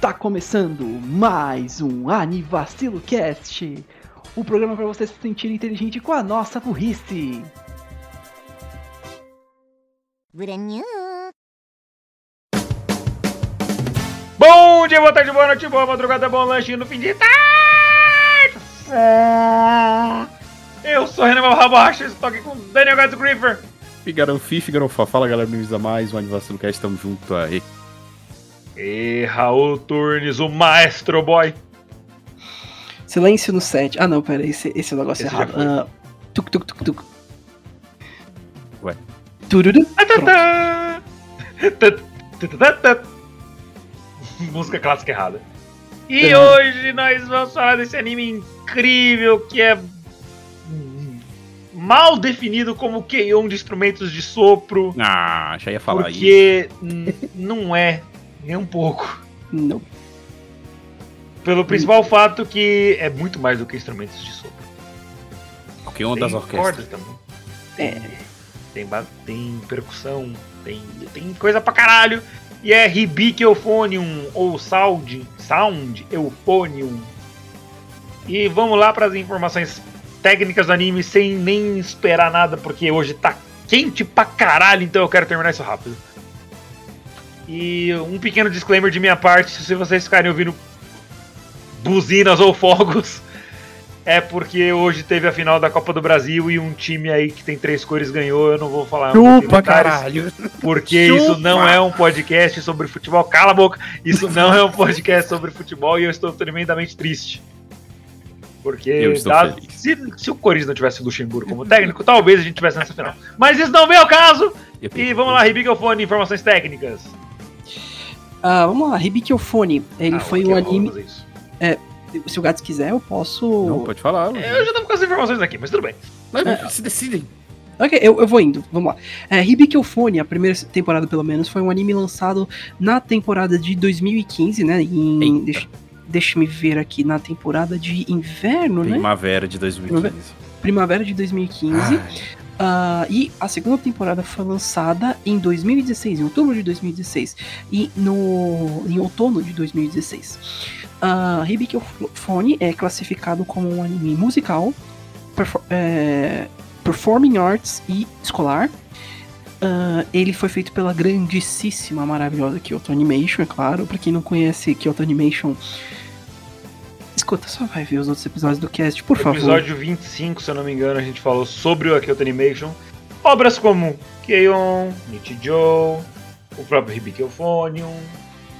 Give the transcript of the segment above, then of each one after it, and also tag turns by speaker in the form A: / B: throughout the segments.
A: Tá começando mais um Anivacilo Cast, o programa para você se sentir inteligente com a nossa burrice.
B: Bom dia, boa tarde, boa noite, boa madrugada, bom lanche no fim de tarde. Eu sou Renan Rabacha, estou aqui com Daniel Gato Griffer.
C: Figaram Fi, Figaram Fá. Fala galera, bem-vindos a mais um Anivacilo Cast, tamo junto aí.
B: E Raul Turnes, o Maestro Boy.
A: Silêncio no set. Ah não, pera, esse, esse é o negócio
B: Esse já
A: errado. Ah, tuk tuk tuk tuk.
C: Ué.
A: Tururu.
B: Ah, tá, tá. Música clássica errada. E
A: É.
B: hoje nós vamos falar desse anime incrível que é mal definido como Keion de instrumentos de sopro.
C: Ah, já ia falar aí.
B: Porque n- não é nem um pouco.
A: Não.
B: Pelo principal fato que é muito mais do que instrumentos de sopro.
C: O que é uma das
B: tem
C: orquestras?
B: cordas também. Tem,
A: É.
B: tem, tem percussão, tem, tem coisa pra caralho. E é Hibiki Euphonium ou Sound, Sound Euphonium. E vamos lá para as informações técnicas do anime sem nem esperar nada, porque hoje tá quente pra caralho, então eu quero terminar isso rápido. E um pequeno disclaimer de minha parte, se vocês ficarem ouvindo buzinas ou fogos, é porque hoje teve a final da Copa do Brasil e um time aí que tem três cores ganhou, eu não vou falar
C: Chupa, caralho.
B: porque
C: Chupa!
B: isso não é um podcast sobre futebol. Cala a boca! Isso não é um podcast sobre futebol e eu estou tremendamente triste. Porque dado- se, se o Corinthians não tivesse o Luxemburgo como técnico, talvez a gente tivesse nessa final. Mas isso não vem ao caso! E vamos lá, Ribicofone, informações técnicas.
A: Ah, vamos lá, Hibikofone. Ele
B: Ah,
A: foi um anime.
B: fazer isso.
A: Se o Gato quiser, eu posso.
C: Não, pode falar.
B: Eu já tava com as informações aqui, mas tudo bem.
C: Mas se decidem.
A: Ok, eu, eu vou indo, vamos lá. É, Hibikofone, a primeira temporada pelo menos, foi um anime lançado na temporada de 2015, né? Em, deixa, deixa me ver aqui, na temporada de inverno, né?
C: Primavera de 2015.
A: Primavera de 2015.
C: Ai,
A: Ah, e a segunda temporada foi lançada em 2016, em outubro de 2016. E no, em outono de 2016. Uh, Hibikofone é classificado como um anime musical, perfor- é, performing arts e escolar. Ah, ele foi feito pela grandíssima, maravilhosa Kyoto Animation, é claro. Pra quem não conhece Kyoto Animation, escuta, só vai ver os outros episódios do cast, por
B: No
A: favor.
B: episódio 25, se eu não me engano, a gente falou sobre o Akioto Animation. Obras como Keion, Nichijou, o próprio Hibiki Euphonium,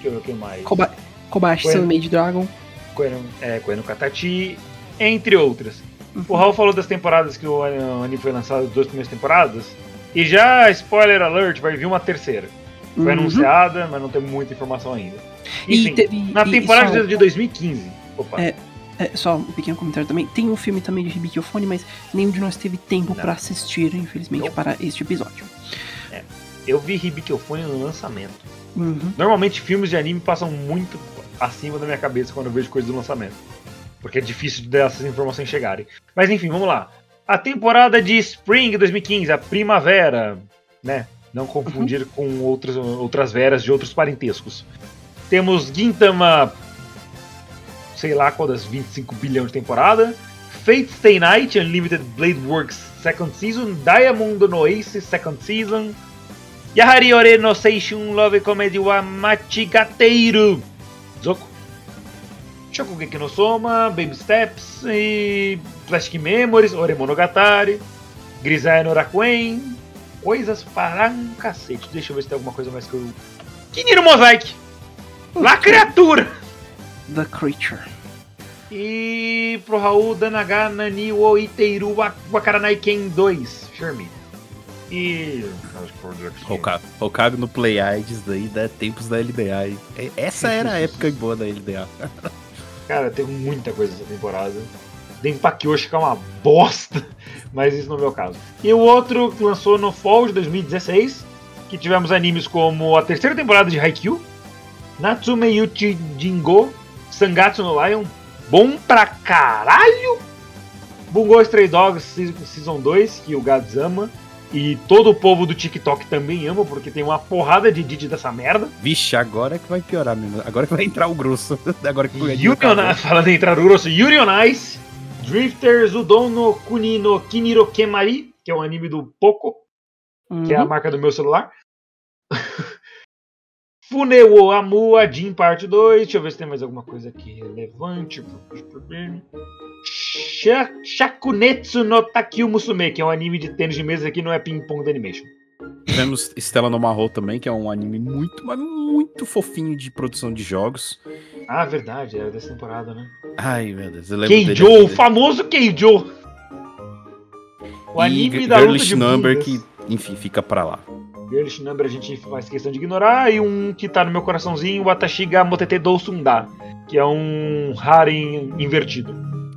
B: que o que mais?
A: Koba Kobayashi
B: Bueno.
A: Sunmade Dragon.
B: Koeno, é, Katachi, entre outras.
A: Uhum.
B: O Raul falou das temporadas que o anime foi lançado, as duas primeiras temporadas. E já, spoiler alert, vai vir uma terceira. Foi
A: Uhum.
B: anunciada, mas não tem muita informação ainda.
A: E
B: Enfim,
A: teve-
B: na
A: e- e
B: temporada
A: só-
B: de 2015. Opa,
A: É, É, só um pequeno comentário também. Tem um filme também de Hibikofone, mas nenhum de nós teve tempo pra assistir, infelizmente, para este episódio.
B: eu vi Euphonium no lançamento.
A: Uhum.
B: Normalmente filmes de anime passam muito acima da minha cabeça quando eu vejo coisas do lançamento. Porque é difícil dessas informações chegarem. Mas enfim, vamos lá. A temporada de Spring 2015, a primavera, né? Não confundir com outras, outras veras de outros parentescos. Temos Gintama, sei lá qual das 25 bilhões de temporada. Fate Stay Night, Unlimited Blade Works Second Season. Diamond no Ace Second Season. Yahari Ore no Seishun Love Comedy wa Machigateiru. Zoku. Shokugeki no Soma, Baby Steps e Plastic Memories, Ore Monogatari, Grisaia no Rakuen. Coisas para um cacete. Deixa eu ver se tem alguma coisa mais que eu... Kiniro Mosaic! La Criatura!
A: The Creature.
B: E pro Raul Danaga Nani wo Iteiru wa- Wakaranai Ken 2, Shermie. E.
C: Hokage, no Play AIDS daí, da tempos da LDA. hein? Essa era a época boa da LDA.
B: Cara, tem muita coisa nessa temporada. Denpakyoshi que é uma bosta, mas isso não é o meu caso. E o outro que lançou no Fall de 2016, que tivemos animes como a terceira temporada de Haikyuu, Natsume Yuchi Jingo, Sangatsu no Lion, bom pra caralho! Bungo Stray Dogs Se- Season 2, que o Gads ama, E todo o povo do TikTok também ama, porque tem uma porrada de edit dessa merda.
C: Vixe, agora é que vai piorar mesmo. Agora que vai entrar o grosso. Agora que
B: Yuri on Ice, falando em entrar o grosso, Yuri on Ice, Drifters Udon no Kuni no Kiniro Kemari, que é um anime do Poco, que é a
A: Uhum.
B: marca do meu celular. Funewo Amu Ajin parte 2. Deixa eu ver se tem mais alguma coisa aqui relevante. Sha- Shakunetsu no Takyu Musume, que é um anime de tênis de mesa que não é ping-pong da animation.
C: Tivemos Stella no Marro também, que é um anime muito, mas muito fofinho de produção de jogos.
B: Ah, verdade, era dessa temporada, né?
C: Ai, meu Deus. Eu lembro dele
B: Keijo, o famoso Keijo. O
C: E
B: anime da luta
C: Girlish
B: de
C: Number,
B: bundas.
C: que, enfim, fica pra lá.
B: Girlish Number a gente faz questão de ignorar. E um que tá no meu coraçãozinho, o Atashiga Motete Dousunda, que é um harem invertido.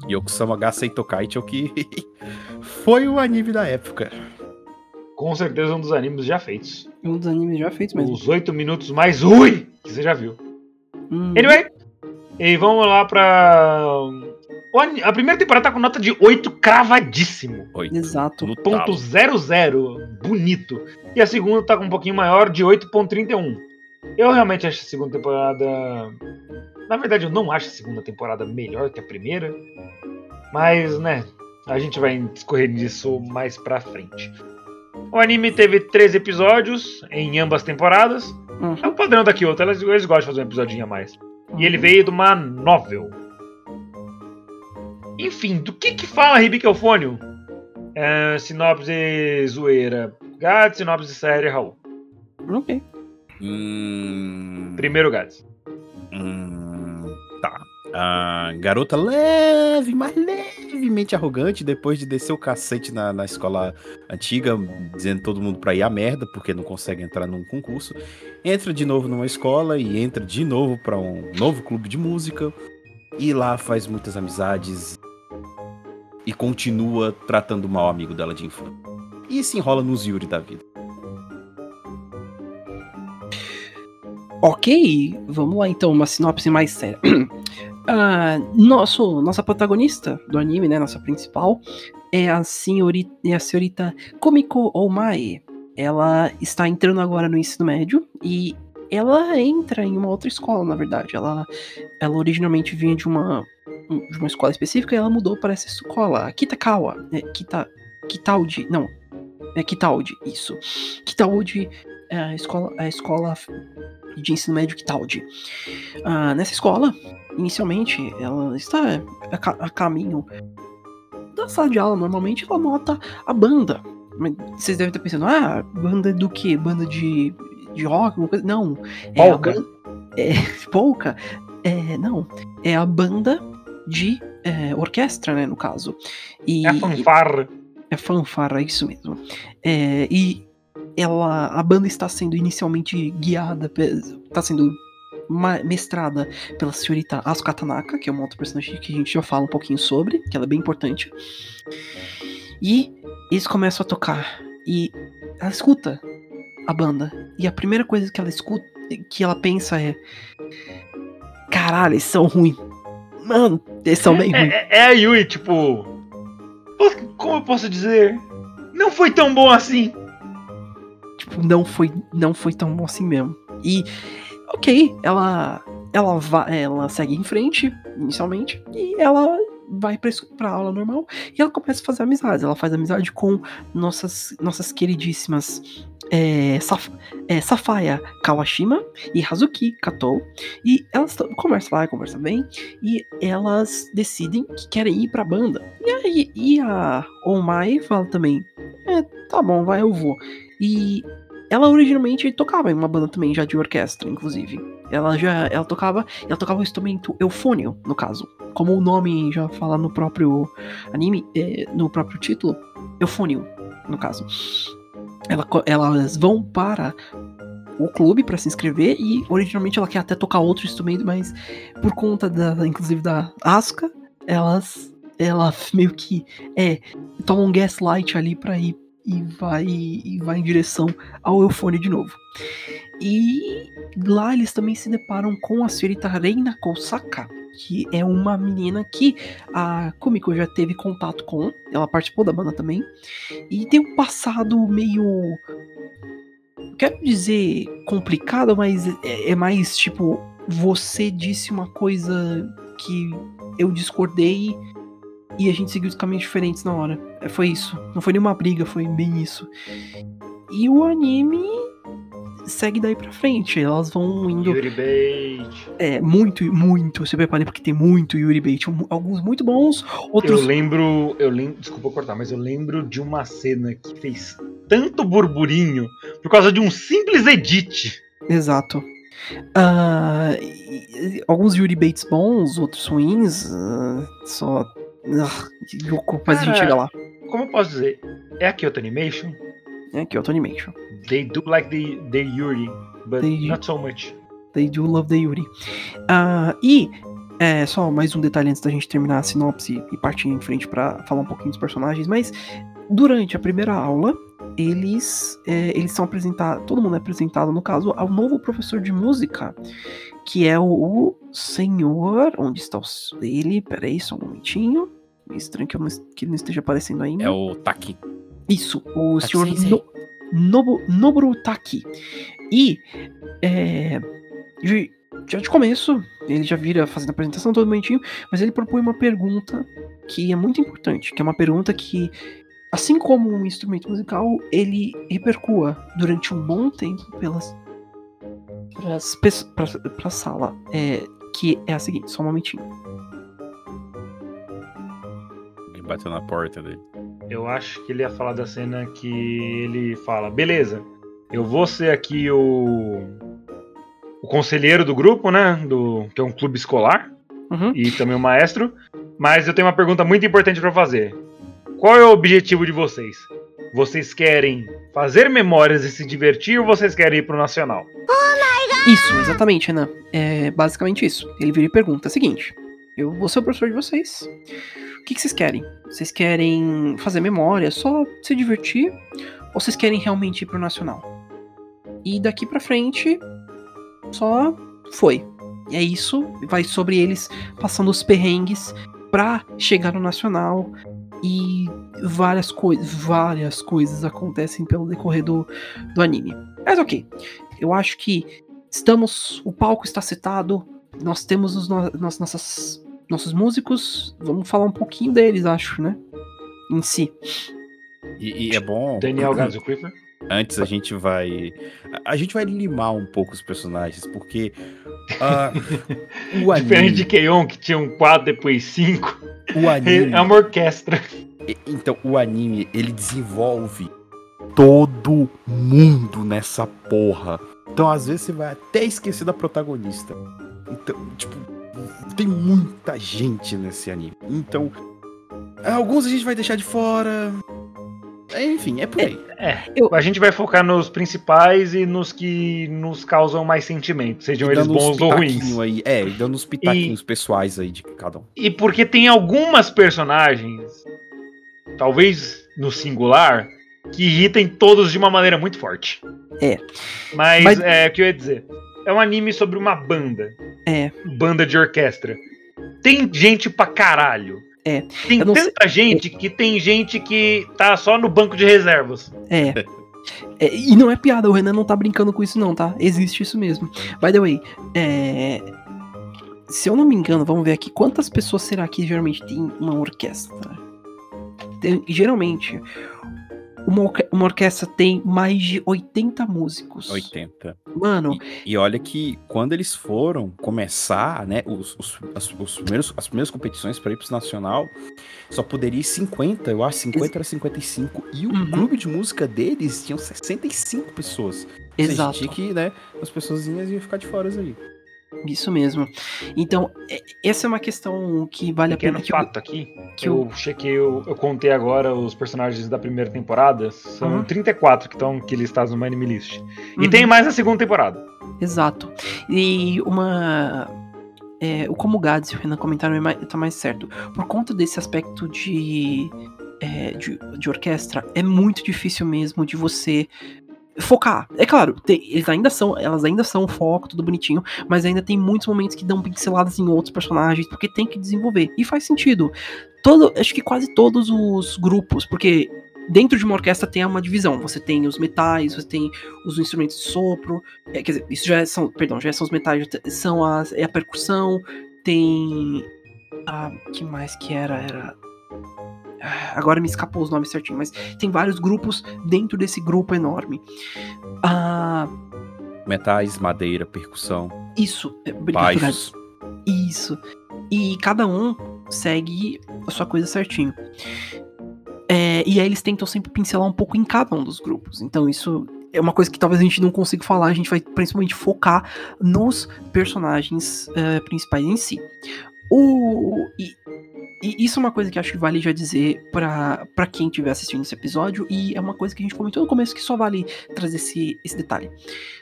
C: Yokusama Ga Seitokaicho, que foi o anime da época.
B: Com certeza um dos animes já feitos.
A: Um dos animes já feitos mesmo.
B: Os oito minutos mais ui que você já viu.
A: Hum.
B: Anyway, e vamos lá pra. A primeira temporada tá com nota de 8 cravadíssimo.
C: Oito.
A: Exato.
C: No
B: Ponto
C: talo.
B: 00, bonito. E a segunda tá com um pouquinho maior, de 8.31. Eu realmente acho a segunda temporada. Na verdade, eu não acho a segunda temporada melhor que a primeira. Mas, né, a gente vai discorrer nisso mais pra frente. O anime teve três episódios em ambas temporadas.
A: Uhum.
B: É o padrão da Kyoto, eles, eles gostam de fazer um episodinho a mais. E ele veio de uma novel. Enfim, do que que fala Ribic Eufônio? É, sinopse zoeira. Gads, sinopse séria, Raul.
A: Ok.
C: Hum,
B: Primeiro Gads.
C: hum, tá. A garota leve, mas levemente arrogante, depois de descer o cacete na, na escola antiga, dizendo todo mundo pra ir à merda, porque não consegue entrar num concurso, entra de novo numa escola e entra de novo pra um novo clube de música, e lá faz muitas amizades e continua tratando mal o amigo dela de infância. E se enrola nos Yuri da vida.
A: Ok, vamos lá então, uma sinopse mais séria. Ah, nosso, nossa protagonista do anime, né, nossa principal, é a senhorita, é a senhorita Komiko Omae. Ela está entrando agora no ensino médio e ela entra em uma outra escola, na verdade. Ela, ela originalmente vinha de uma, de uma escola específica e ela mudou para essa escola, a Kitakawa, é, Kita, Kitaudi, não, é Kitaudi, isso. Kitaudi é a escola, a escola de ensino médio Kitaudi. Ah, nessa escola, inicialmente, ela está a, a caminho da sala de aula. Normalmente, ela nota a banda. Vocês devem estar pensando, ah, banda do quê? Banda de, de rock? Alguma coisa? Não. É
B: Polka.
A: É, polka? É, não. É a banda de é, orquestra, né, no caso. E,
B: É a fanfarra.
A: é fanfarra, é isso mesmo. É, e ela, a banda está sendo inicialmente guiada, está sendo mestrada pela senhorita Asuka Tanaka, que é uma outra personagem que a gente já fala um pouquinho sobre, que ela é bem importante. E eles começam a tocar e ela escuta a banda e a primeira coisa que ela escuta, que ela pensa é, caralho, eles são ruins. Mano, eles são bem ruins.
B: É, é- é a Yui, tipo. Como eu posso dizer? Não foi tão bom assim.
A: tipo, não foi, não foi tão bom assim mesmo. E, ok, ela, ela, vai, ela segue em frente, inicialmente, e ela vai pra, aula normal, e ela começa a fazer amizades. Ela faz amizade com nossas, nossas queridíssimas é, Saf, é, Safaya Kawashima e Hazuki Kato, e elas conversam lá, conversam bem, e elas decidem que querem ir pra banda. E aí, e a Omai fala também, é, tá bom, vai, eu vou. E ela originalmente tocava em uma banda também, já de orquestra, inclusive. Ela já ela tocava, ela tocava o instrumento eufônio, no caso. Como o nome já fala no próprio anime, é, no próprio título, eufônio, no caso. Ela elas vão para o clube para se inscrever e originalmente ela quer até tocar outro instrumento, mas por conta da, inclusive da Asuka, elas ela meio que é toma um gaslight ali para ir e vai e vai em direção ao Eufone de novo. E lá eles também se deparam com a senhorita Reina Kousaka, que é uma menina que a Kumiko já teve contato com, ela participou da banda também, e tem um passado meio. Quero dizer complicado, mas é, é mais tipo: você disse uma coisa que eu discordei e a gente seguiu os caminhos diferentes na hora. É, Foi isso. Não foi nenhuma briga, foi bem isso. E o anime segue daí pra frente. Elas vão indo.
B: Yuri Bait.
A: É, muito, muito. Se prepare porque tem muito Yuri Bait. Alguns muito bons, outros.
B: Eu lembro, eu lembro, desculpa cortar, mas eu lembro de uma cena que fez tanto burburinho por causa de um simples edit.
A: Exato. E- alguns Yuri Bates bons, outros ruins. ah, só. Louco, mas a gente
B: Cara,
A: chega lá.
B: Como eu posso dizer? É a Kyoto Animation.
A: É Kyoto Animation.
B: They do like the, the Yuri, but
A: They-
B: not so much.
A: They do love the Yuri. Ah, e é, só mais um detalhe antes da gente terminar a sinopse e partir em frente pra falar um pouquinho dos personagens, mas durante a primeira aula, eles é, eles são apresentados, todo mundo é apresentado, no caso, ao novo professor de música, que é o, o senhor. Onde está o, ele? Peraí, só um momentinho. É Estranho que, eu que ele não esteja aparecendo ainda.
C: É o Taki.
A: Isso, o
C: Taki
A: senhor no, Nobu, Noboru Taki. E é, já de começo, ele já vira fazendo a apresentação todo bonitinho, mas ele propõe uma pergunta que é muito importante, que é uma pergunta que, assim como um instrumento musical, ele repercua durante um bom tempo pelas pra, pra sala. É, que é a seguinte, só um momentinho.
C: Ele bateu na porta dele.
B: Eu acho que ele ia falar da cena que ele fala: beleza, eu vou ser aqui o. O conselheiro do grupo, né? Do, que é um clube escolar.
A: Uhum.
B: e também o maestro. Mas eu tenho uma pergunta muito importante pra fazer. Qual é o objetivo de vocês? Vocês querem fazer memórias e se divertir ou vocês querem ir pro nacional?
A: Isso, exatamente, Renan. É basicamente isso. Ele vira e pergunta: é o seguinte, eu vou ser o professor de vocês. O que, que vocês querem? Vocês querem fazer memória, só se divertir? Ou vocês querem realmente ir pro Nacional? E daqui pra frente, só foi. E é isso, vai sobre eles passando os perrengues pra chegar no Nacional. E várias coisas, várias coisas acontecem pelo decorrer do, do anime. Mas ok, eu acho que estamos, o palco está citado, nós temos os no- nos- nossas, nossos músicos, vamos falar um pouquinho deles, acho, né? Em si.
C: E, e é bom.
B: Daniel Gazo Creeper?
C: Antes a gente vai. A, a gente vai limar um pouco os personagens, porque. ah, o
B: Diferente
C: anime.
B: de Keion, que tinha um 4, depois 5.
C: O anime.
B: É uma orquestra.
C: E- Então, o anime, ele desenvolve todo mundo nessa porra. Então, às vezes, você vai até esquecer da protagonista. Então, tipo, tem muita gente nesse anime. Então, alguns a gente vai deixar de fora. Enfim, é por aí.
B: A gente vai focar nos principais e nos que nos causam mais sentimentos, sejam
C: E
B: eles bons ou ruins.
C: Aí, é, e dando uns pitaquinhos pessoais aí de cada um.
B: E porque tem algumas personagens, talvez no singular, que irritem todos de uma maneira muito forte.
A: É.
B: Mas,
A: Mas-
B: é o que eu ia dizer. É um anime sobre uma banda.
A: É.
B: Banda de orquestra. Tem gente pra caralho.
A: É.
B: Tem
A: não sei-
B: tanta gente que tem gente que tá só no banco de reservas.
A: É. É, e não é piada, o Renan não tá brincando com isso, não, tá? Existe isso mesmo. By the way, é. Se eu não me engano, vamos ver aqui, quantas pessoas será que geralmente tem uma orquestra? Tem- geralmente, uma, orque- uma orquestra tem mais de 80 músicos.
C: 80.
A: Mano,
C: E olha que quando eles foram começar, né, os, os, as, os primeiros, as primeiras competições para ir pro nacional, só poderia ir 50, eu acho, 50 era 55. E o
A: Uhum.
C: clube de música deles tinham 65 pessoas.
A: Exato.
C: tinha que, né, as pessoas iam ficar de fora ali.
A: Isso mesmo. Então, é- essa é uma questão que vale a
B: Pequeno
A: pena. Que eu-
B: fato aqui,
A: que
B: eu chequei, eu, eu contei agora os personagens da primeira temporada. São
A: Uhum.
B: 34 que estão que listados no Anime List. E
A: Uhum.
B: tem mais na segunda temporada.
A: Exato. E uma. É, o como o Gads e o Renan comentaram é mais, tá mais certo. Por conta desse aspecto de, é, de, de orquestra, é muito difícil mesmo de você focar. É claro, tem, eles ainda são, elas ainda são foco, tudo bonitinho, mas ainda tem muitos momentos que dão pinceladas em outros personagens, porque tem que desenvolver. E faz sentido. Todo, acho que quase todos os grupos, porque dentro de uma orquestra tem uma divisão. Você tem os metais, você tem os instrumentos de sopro. É, quer dizer, isso já são, perdão, já são os metais, são as, é a percussão, tem. Ah, que mais que era? Era Agora me escapou os nomes certinho, mas tem vários grupos dentro desse grupo enorme. Ah,
C: Metais, madeira, percussão.
A: Isso,
C: é, baixos.
A: Isso. E cada um segue a sua coisa certinho. É, e aí eles tentam sempre pincelar um pouco em cada um dos grupos. Então isso é uma coisa que talvez a gente não consiga falar, a gente vai principalmente focar nos personagens uh, principais em si. O, e, e isso é uma coisa que acho que vale já dizer para quem estiver assistindo esse episódio, e é uma coisa que a gente comentou no começo que só vale trazer esse, esse detalhe.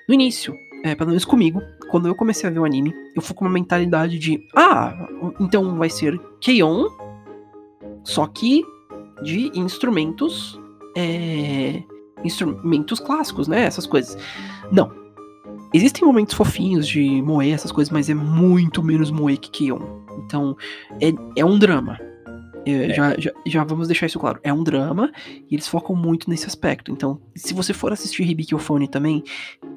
A: No início, é, pelo menos comigo, quando eu comecei a ver o anime, eu fui com uma mentalidade de: ah, então vai ser Keion, só que de instrumentos. É, instrumentos clássicos, né? Essas coisas. Não. Existem momentos fofinhos de moe, essas coisas, mas é muito menos moe que Keion. Então, é, é um drama. É, é. Já, já, já, vamos deixar isso claro. É um drama e eles focam muito nesse aspecto. Então, se você for assistir Hibiki Phone também,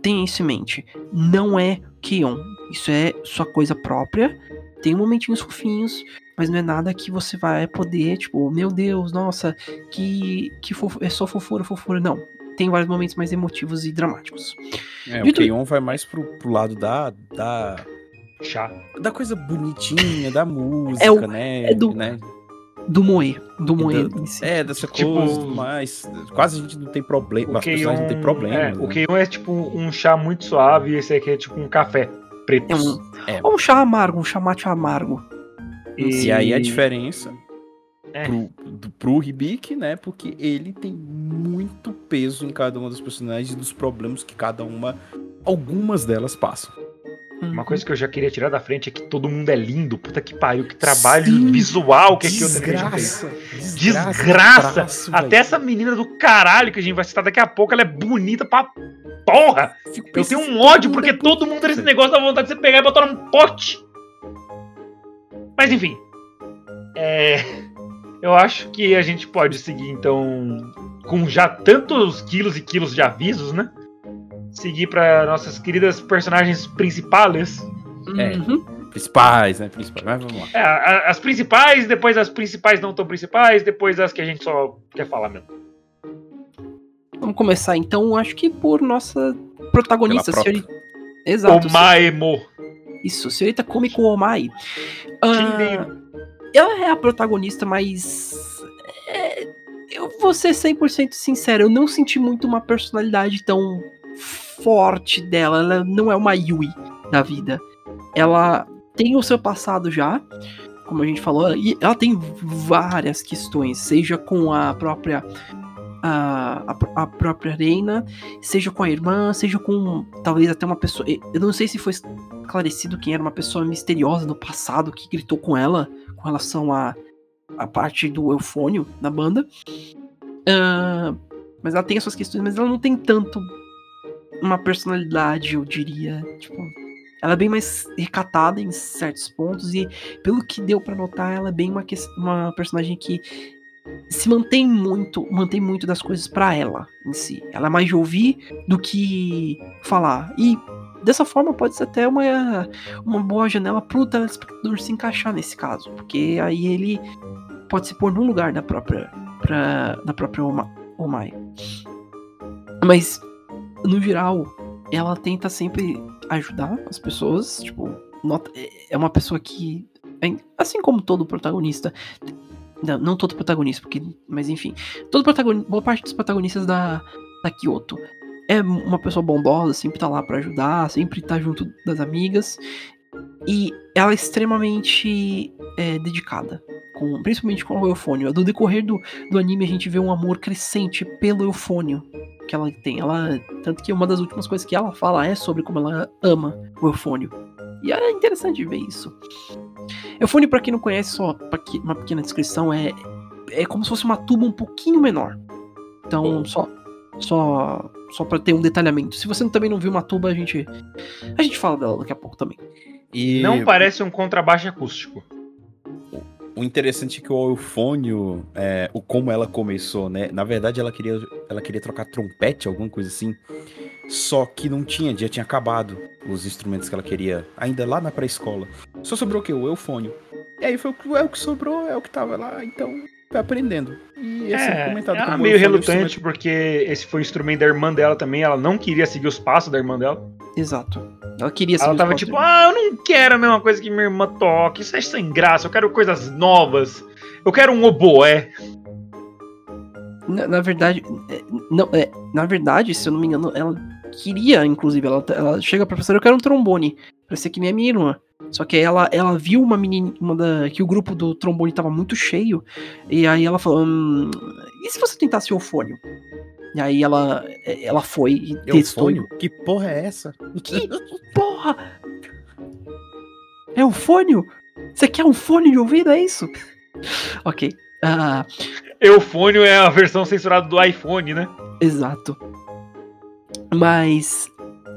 A: tenha isso em mente. Não é Keon. Isso é sua coisa própria. Tem momentinhos fofinhos, mas não é nada que você vai poder, tipo, meu Deus, nossa, que, que fofo, é só fofura, fofura. Não. Tem vários momentos mais emotivos e dramáticos.
C: É, Dito... o Keon vai mais pro, pro lado da, da
B: chá.
C: Da coisa bonitinha, da música, é o, né?
A: É do,
C: né?
A: do moer. Do moer.
C: É, dessa tipo, coisa, mas quase a gente não tem problema. As pessoas não tem problema.
B: É, né? O Keion é tipo um chá muito suave e esse aqui é tipo um café preto.
A: É um, é. um chá amargo, um chá mate amargo.
C: E, e aí a diferença é. pro, do, pro Hibiki, né? Porque ele tem muito peso em cada uma dos personagens e dos problemas que cada uma, algumas delas passam.
B: Uma uhum. coisa que eu já queria tirar da frente é que todo mundo é lindo. Puta que pariu, que trabalho Sim, visual que aqui o
C: Desgraça.
B: Desgraça. Traço, Até essa menina do caralho que a gente vai citar daqui a pouco, ela é bonita pra porra. Eu tenho um ódio porque é todo mundo nesse negócio dá vontade de você pegar e botar num pote. Mas enfim. É. Eu acho que a gente pode seguir então com já tantos quilos e quilos de avisos, né? Seguir para nossas queridas personagens principais.
C: É. Uhum. Principais, né? Principais, mas vamos lá.
B: É, as principais, depois as principais não tão principais, depois as que a gente só quer falar mesmo.
A: Vamos começar então, acho que por nossa protagonista,
C: senhorita.
A: Exato.
B: Omaemo.
A: Isso, senhorita Komiko Omai. Uh, ela é a protagonista, mas. É, eu vou ser 100% sincero, eu não senti muito uma personalidade tão forte dela. Ela não é uma Yui da vida. Ela tem o seu passado já, como a gente falou, e ela tem várias questões, seja com a própria a, a, própria Reina, seja com a irmã, seja com talvez até uma pessoa. Eu não sei se foi esclarecido quem era uma pessoa misteriosa no passado que gritou com ela com relação a, a parte do eufônio na banda. Uh, mas ela tem as suas questões, mas ela não tem tanto uma personalidade, eu diria. Tipo, ela é bem mais recatada em certos pontos e pelo que deu para notar, ela é bem uma, uma personagem que se mantém muito, mantém muito das coisas para ela em si. Ela é mais de ouvir do que falar. E dessa forma pode ser até uma, uma boa janela pro telespectador se encaixar nesse caso, porque aí ele pode se pôr no lugar da própria pra, da própria Omai. Mas no geral, ela tenta sempre ajudar as pessoas. Tipo, nota, é uma pessoa que. Assim como todo protagonista. Não, não todo protagonista, porque. Mas enfim. Todo protagonista. Boa parte dos protagonistas da, da Kyoto é uma pessoa bondosa, sempre tá lá para ajudar, sempre tá junto das amigas. E ela é extremamente é, dedicada, com, principalmente com o Eufônio. Do decorrer do, do anime, a gente vê um amor crescente pelo Eufônio que ela tem. Ela, tanto que uma das últimas coisas que ela fala é sobre como ela ama o Eufônio. E é interessante ver isso. Eufônio, para quem não conhece, só uma pequena descrição, é, é como se fosse uma tuba um pouquinho menor. Então, só, só, Só pra ter um detalhamento. Se você também não viu Matuba, a gente. A gente fala dela daqui a pouco também.
C: E
B: Não parece um contrabaixo acústico.
C: o interessante é que o eufônio, é, o como ela começou, né? Na verdade, ela queria, ela queria trocar trompete, alguma coisa assim. Só que não tinha, já tinha acabado os instrumentos que ela queria, ainda lá na pré-escola. Só sobrou o quê? O eufônio. E aí foi o que, é o que sobrou, é o que tava lá, então foi aprendendo. E esse é,
B: É,
C: comentado
B: ela
C: como
B: meio relutante, porque esse foi o instrumento da irmã dela também. Ela não queria seguir os passos da irmã dela.
A: Exato. Ela queria
B: Ela tava tipo, ah, eu não quero a mesma coisa que minha irmã toca. Isso é sem graça. Eu quero coisas novas. Eu quero um oboé.
A: Na, na verdade, é, não, é, na verdade, se eu não me engano, ela queria, inclusive, ela, ela chega pra professora, eu quero um trombone, pra ser que nem a minha irmã. Só que ela, ela viu uma menina, uma da, que o grupo do trombone tava muito cheio, e aí ela falou, hum, e se você tentasse o eufônio? E aí ela, ela foi e testou.
C: Eufônio? Que porra é essa?
A: Que porra! É eufônio? Você quer um fone de ouvido, é isso? ok. Ah,
B: Eufônio é a versão censurada do iPhone, né?
A: Exato. Mas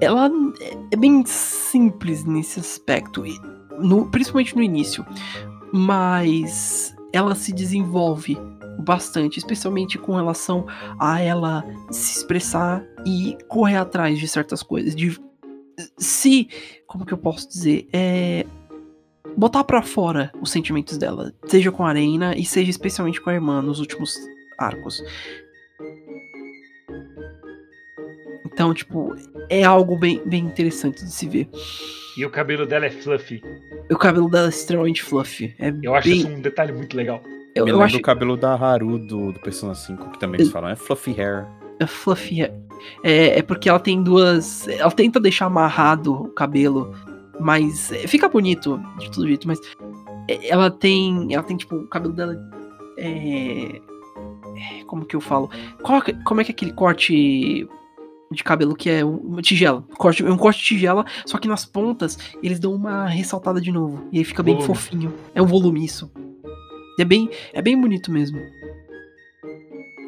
A: ela é- é bem simples nesse aspecto, no- principalmente no início. Mas ela se desenvolve bastante, especialmente com relação a ela se expressar e correr atrás de certas coisas. De se, como que eu posso dizer, é botar pra fora os sentimentos dela, seja com a Arena e seja especialmente com a irmã nos últimos arcos. Então, tipo, é algo bem, bem interessante de se ver.
B: E o cabelo dela é fluffy.
A: O cabelo dela é extremamente fluffy. É
B: Eu acho
A: bem,
B: isso um detalhe muito legal.
A: Eu,
C: Me
A: eu
C: lembra
A: acho
C: do cabelo da Haru do, do Persona 5, que também eles falam, é fluffy hair.
A: é fluffy. É, é, é porque ela tem duas. Ela tenta deixar amarrado o cabelo, mas é, fica bonito de todo jeito. Mas é, ela tem, ela tem tipo o cabelo dela. É, é, como que eu falo? Como é que é aquele corte de cabelo que é uma tigela? Corte, é um corte de tigela, só que nas pontas eles dão uma ressaltada de novo e aí fica bem
B: Volume.
A: fofinho. É um volume isso. É bem, é bem bonito mesmo.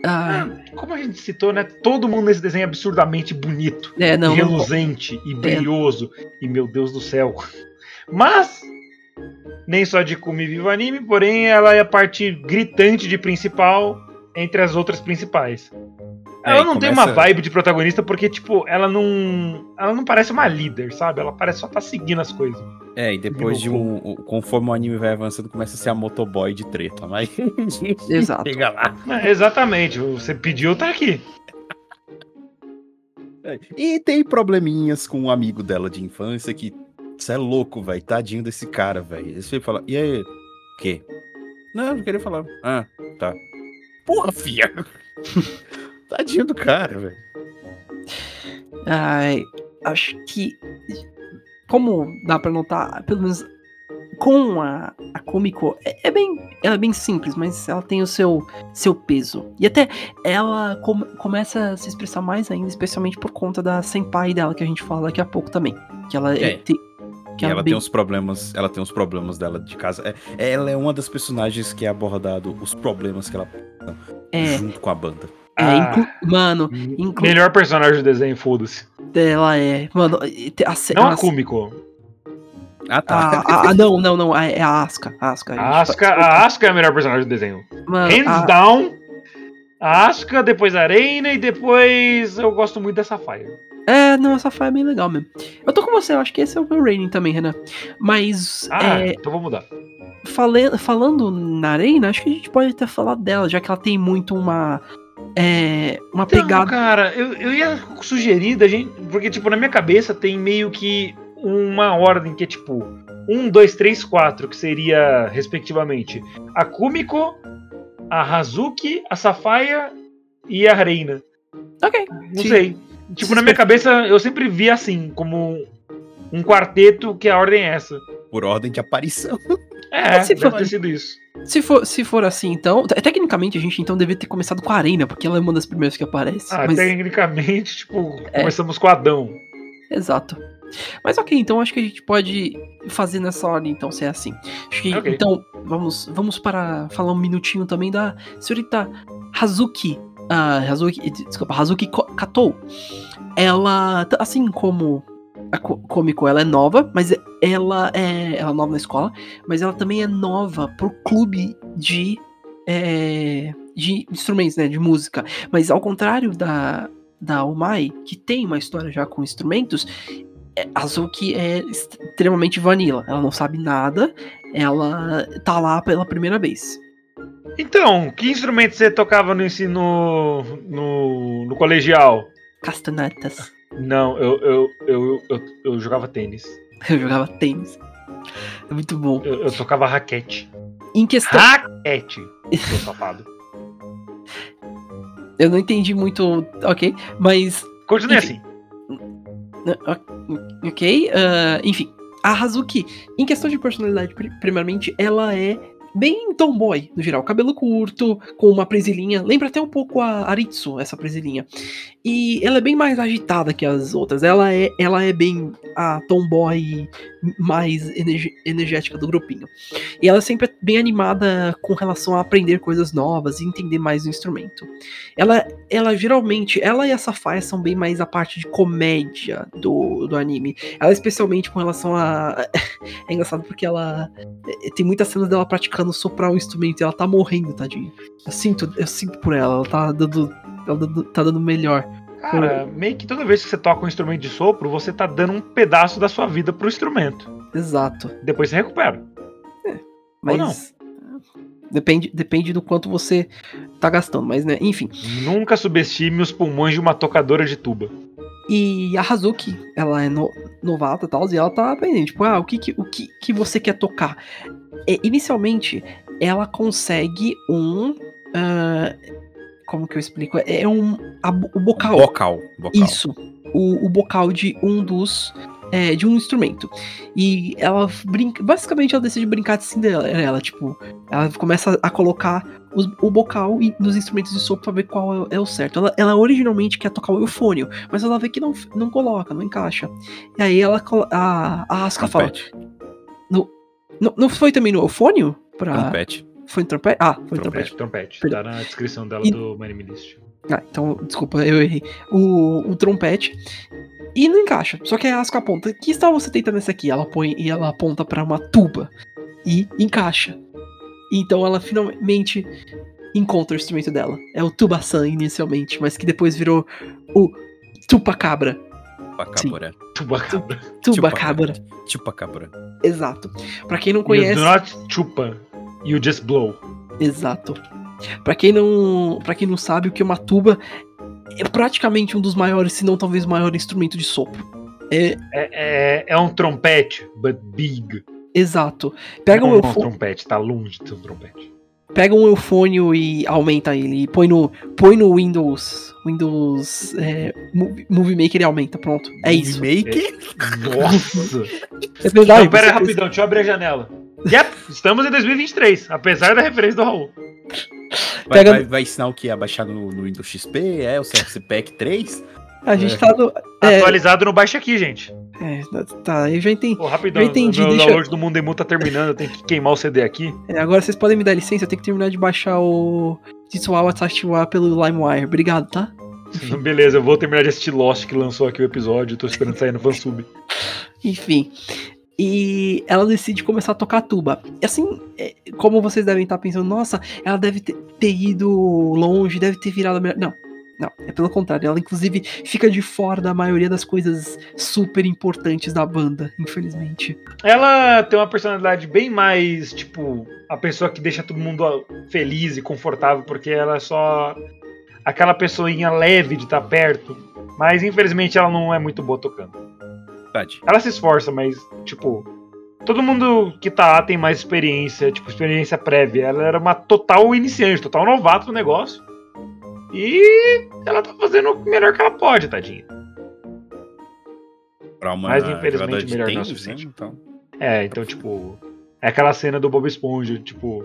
A: Ah,
B: Como a gente citou, né? Todo mundo nesse desenho é absurdamente bonito.
A: é, não,
B: e
A: não,
B: reluzente e brilhoso. E meu Deus do céu. Mas, nem só de Kumi viva anime, porém ela é a parte gritante de principal entre as outras principais.
C: É,
B: Ela
C: e
B: não tem
C: começa-
B: uma vibe de protagonista porque, tipo, ela não. Ela não parece uma líder, sabe? Ela parece só tá seguindo as coisas.
C: É, e depois de um. Conforme o anime vai avançando, começa a ser a motoboy de treta, mas.
A: Exato.
C: Chega lá.
B: É, exatamente, você pediu, tá aqui.
C: É, E tem probleminhas com um amigo dela de infância que. Você é louco, velho. Tadinho desse cara, velho. Eles sempre falam, e aí? O quê? Não, eu não queria falar. Ah, tá. Porra, fia. Tadinho do cara, velho.
A: Ai, acho que. Como dá pra notar, pelo menos com a, a Kumiko, é, é bem. Ela é bem simples, mas ela tem o seu, seu peso. E até ela come- começa a se expressar mais ainda, especialmente por conta da senpai dela, que a gente fala daqui a pouco também. Que ela
C: É.
A: te- que
C: E ela
A: bem-
C: tem os problemas, ela tem os problemas dela de casa. É, ela é uma das personagens que é abordado os problemas que ela
A: É,
C: junto com a banda.
A: É
B: Ah,
A: inclu- mano, inclu
B: melhor personagem do desenho, foda-se.
A: ela é. Mano, a,
B: Não
A: a-
B: a Kumiko.
C: Ah, tá.
A: a- a- a- não, não, não, é a Asuka. A Asuka,
B: A Asuka, a Asuka é a melhor personagem do desenho.
A: Mano,
B: Hands
A: a-
B: down. A Asuka, depois a Arena e depois eu gosto muito dessa Fire.
A: É, não, essa foi é bem legal mesmo. Eu tô com você, eu acho que esse é o meu rating também, Renan. Mas,
B: Ah,
A: é,
B: então vou mudar.
A: fale- falando na Arena, acho que a gente pode até falar dela, já que ela tem muito uma. É, uma
B: Então,
A: pegada.
B: cara, eu, eu ia sugerir da gente. Porque, tipo, na minha cabeça tem meio que uma ordem que é tipo. Um, dois, três, quatro, que seria, respectivamente, a Kumiko, a Hazuki, a Safaya e a Reina.
A: Ok.
B: Não
A: Sim.
B: sei. Tipo, na minha cabeça, eu sempre vi assim, como um quarteto que a ordem é essa.
C: Por ordem de aparição.
B: É,
A: Se
B: deve
A: for-
B: ter sido isso.
A: Se for, se for assim, então. te- Tecnicamente, a gente então deveria ter começado com a Arena, porque ela é uma das primeiras que aparece.
B: Ah,
A: mas,
B: tecnicamente, tipo,
A: É.
B: começamos com Adão.
A: Exato. Mas ok, então acho que a gente pode fazer nessa ordem, então, se é assim. Acho que,
B: Ok.
A: Então, vamos, vamos para falar um minutinho também da senhorita Hazuki a Hazuki, desculpa, Hazuki Katou, ela, assim como a Ko- Komiko, ela é nova, mas ela é, ela é nova na escola, mas ela também é nova pro clube de, é, de instrumentos, né, de música. Mas ao contrário da, da Omai, que tem uma história já com instrumentos, é, a Hazuki é extremamente vanilla. Ela não sabe nada, ela tá lá pela primeira vez.
B: Então, que instrumento você tocava no ensino. no, no colegial?
A: Castanetas.
B: Não, eu, eu, eu, eu, eu jogava tênis.
A: Eu jogava tênis. É muito bom.
B: Eu, eu tocava raquete.
A: Em questão.
B: Raquete! Seu safado.
A: Eu não entendi muito. Ok. Mas.
B: Continue
A: Enfim.
B: assim.
A: Ok. ah, enfim. A Hazuki, em questão de personalidade, pri- primeiramente, ela é bem tomboy, no geral. Cabelo curto, com uma presilhinha. Lembra até um pouco a Aritsu, essa presilhinha. E ela é bem mais agitada que as outras. Ela é, ela é bem a tomboy mais energética do grupinho. E ela sempre é bem animada com relação a aprender coisas novas e entender mais o instrumento. Ela, ela geralmente, ela e a Safaya são bem mais a parte de comédia do, do anime. Ela especialmente com relação a. É engraçado porque ela. é, Tem muitas cenas dela praticando soprar o instrumento e ela tá morrendo, tadinha. Eu sinto, eu sinto por ela, ela tá dando. Ela dando- tá dando melhor.
B: Cara, meio que toda vez que você toca um instrumento de sopro, você tá dando um pedaço da sua vida pro instrumento.
A: Exato.
B: Depois você recupera. Ou não.
A: Mas. Depende, depende do quanto você tá gastando, mas né, enfim.
B: Nunca subestime os pulmões de uma tocadora de tuba.
A: E a Hazuki, ela é no- novata e tal, e ela tá aprendendo, tipo, ah, o que que, o que, que você quer tocar? É, inicialmente, ela consegue um. ah, como que eu explico? É um. a o bocal.
C: Vocal. vocal.
A: Isso. O, o bocal de um dos. é, de um instrumento. E ela brinca. Basicamente, ela decide brincar de Cinderela. Tipo, ela começa a colocar os- o bocal e- nos instrumentos de sopro pra ver qual é, é o certo. Ela, ela originalmente quer tocar o eufônio, mas ela vê que não, não coloca, não encaixa. E aí ela. A, a Asuka fala.
C: Trompete.
A: Não, não foi também no eufônio? Pra,
C: Trompete.
A: Foi no trompete? Ah, foi no trompete.
B: Trompete, trompete. Tá na descrição dela
A: E-
B: do Name List.
A: Ah, então, desculpa, eu errei. O, o trompete. E não encaixa. Só que a Asuka aponta. Que estava você tentando esse aqui? Ela põe e ela aponta pra uma tuba. E encaixa. Então ela finalmente encontra o instrumento dela. É o tuba-san inicialmente, mas que depois virou o tupa-cabra.
C: Chupacabra.
B: Tubacabra.
A: Tuba-cabra.
C: Chupacabra.
A: Exato. Pra quem não
B: You
A: conhece.
B: do not chupa, you just blow.
A: Exato. Pra quem não, para quem não sabe, o que é uma tuba é praticamente um dos maiores, se não talvez o maior instrumento de sopro. É,
B: É, é, é um trompete, but big.
A: exato. Pega um,
B: não é um
A: eufo-
B: trompete, tá longe de ser um trompete.
A: pega um eufônio e aumenta ele, e põe no, põe no Windows, Windows é, Movie Movie Maker e aumenta, pronto. É isso.
C: Make?
B: Nossa!
A: É verdade.
B: Não, pera aí, rapidão, deixa eu abrir a janela. Yep, estamos em 2023, apesar da referência do Raul.
C: Vai,
A: Pega-
C: vai, vai ensinar o que? A baixar no, no Windows XP? É o CPEC 3?
A: A gente
C: É.
A: tá no. É,
B: Atualizado no Baixa aqui, gente.
A: é, tá, eu já entendi.
B: Pô, rapidão,
A: Eu entendi,
B: meu
A: deixa-
B: download do Mundo Emu tá terminando, eu tenho que queimar o CD aqui.
A: É, agora vocês podem me dar licença, eu tenho que terminar de baixar o Jitsuawa Tashiwa pelo LimeWire. Obrigado, tá?
B: Beleza, eu vou terminar de assistir Lost, que lançou aqui o episódio, tô esperando sair no fansub.
A: Enfim. E ela decide começar a tocar tuba. E assim, é, como vocês devem estar pensando, nossa, ela deve ter, ido longe, deve ter virado a melhor. Não, não, é pelo contrário. Ela, inclusive, fica de fora da maioria das coisas super importantes da banda, infelizmente.
B: Ela tem uma personalidade bem mais, tipo, a pessoa que deixa todo mundo feliz e confortável, porque ela é só aquela pessoinha leve de estar perto. Mas infelizmente ela não é muito boa tocando. Ela se esforça, mas, tipo, todo mundo que tá lá tem mais experiência, tipo, experiência prévia. Ela era uma total iniciante, total novato no negócio. E ela tá fazendo o melhor que ela pode, tadinha.
C: Pra uma
B: Mas, infelizmente, melhor não é
C: tênis, né?
B: suficiente.
C: Então,
B: É, então, tipo, é aquela cena do Bob Esponja, tipo.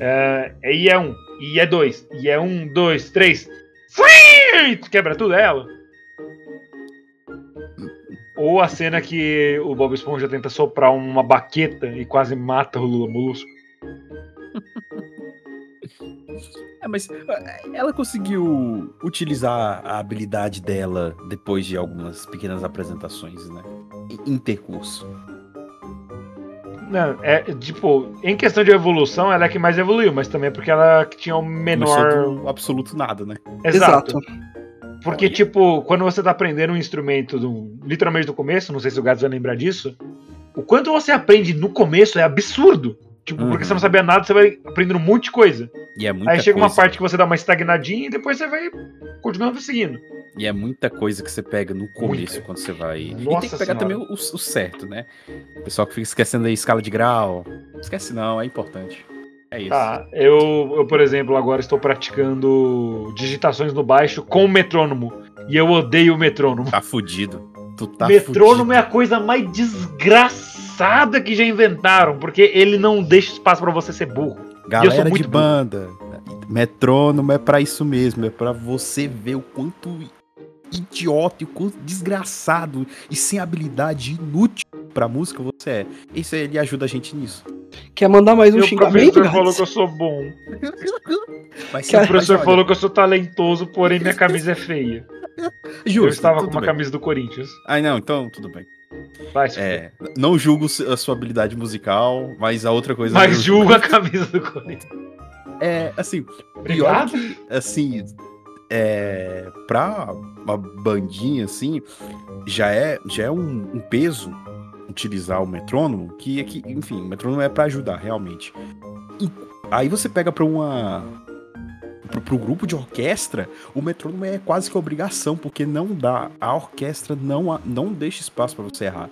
B: É, é, e é um, e é dois, e é um, dois, três. Quebra tudo, é ela. Ou a cena que o Bob Esponja tenta soprar uma baqueta e quase mata o Lula Molusco.
C: É, mas eh, ela conseguiu utilizar a habilidade dela depois de algumas pequenas apresentações, né? Em intercurso.
B: Não, é, tipo, em questão de evolução, ela é que mais evoluiu, mas também é porque ela que tinha o menor.
C: Começou do absoluto nada, né?
B: Exato. Porque, tipo, quando você tá aprendendo um instrumento, do, literalmente do começo, não sei se o Gato vai lembrar disso, o quanto você aprende no começo é absurdo. Tipo,
C: Uhum.
B: porque você não sabia nada, você vai aprendendo um monte de coisa.
C: E é muita
B: Aí chega uma
C: coisa.
B: parte que você dá uma estagnadinha e depois você vai continuando seguindo.
C: E é muita coisa que você pega no começo
B: Muita.
C: quando você vai. e tem
B: Nossa
C: que pegar
B: Senhora.
C: também o, o certo, né? O pessoal que fica esquecendo aí escala de grau. Esquece não, é importante. É isso.
B: Tá, eu, eu, por exemplo, agora estou praticando digitações no baixo com o metrônomo. E eu odeio o metrônomo.
C: Tá fudido. Tu tá
B: metrônomo
C: fudido.
B: é a coisa mais desgraçada que já inventaram, porque ele não deixa espaço pra você ser burro.
C: Galera
B: sou
C: de
B: muito burro.
C: banda. Metrônomo é pra isso mesmo. É pra você ver o quanto idiota e o quanto desgraçado e sem habilidade inútil pra música você é. Isso aí, ele ajuda a gente nisso.
A: Quer mandar mais um xingamento,
B: professor falou que eu sou bom.
C: Mas,
B: O professor falou que eu sou talentoso, porém minha camisa é feia.
C: justo,
B: eu estava com uma
C: bem.
B: camisa do Corinthians.
C: Ai, não, então tudo bem.
B: Vai,
C: É, não julgo a sua habilidade musical, mas a outra coisa.
B: Mas
C: eu
B: julga a camisa do Corinthians.
C: É, assim,
B: Obrigado.
C: que, assim, é, pra uma bandinha, assim, já é, já é um, um peso utilizar o metrônomo, que, é que enfim, o metrônomo é pra ajudar, realmente. E aí você pega pra uma... Pro, pro grupo de orquestra, o metrônomo é quase que obrigação, porque não dá, a orquestra não, não deixa espaço pra você errar.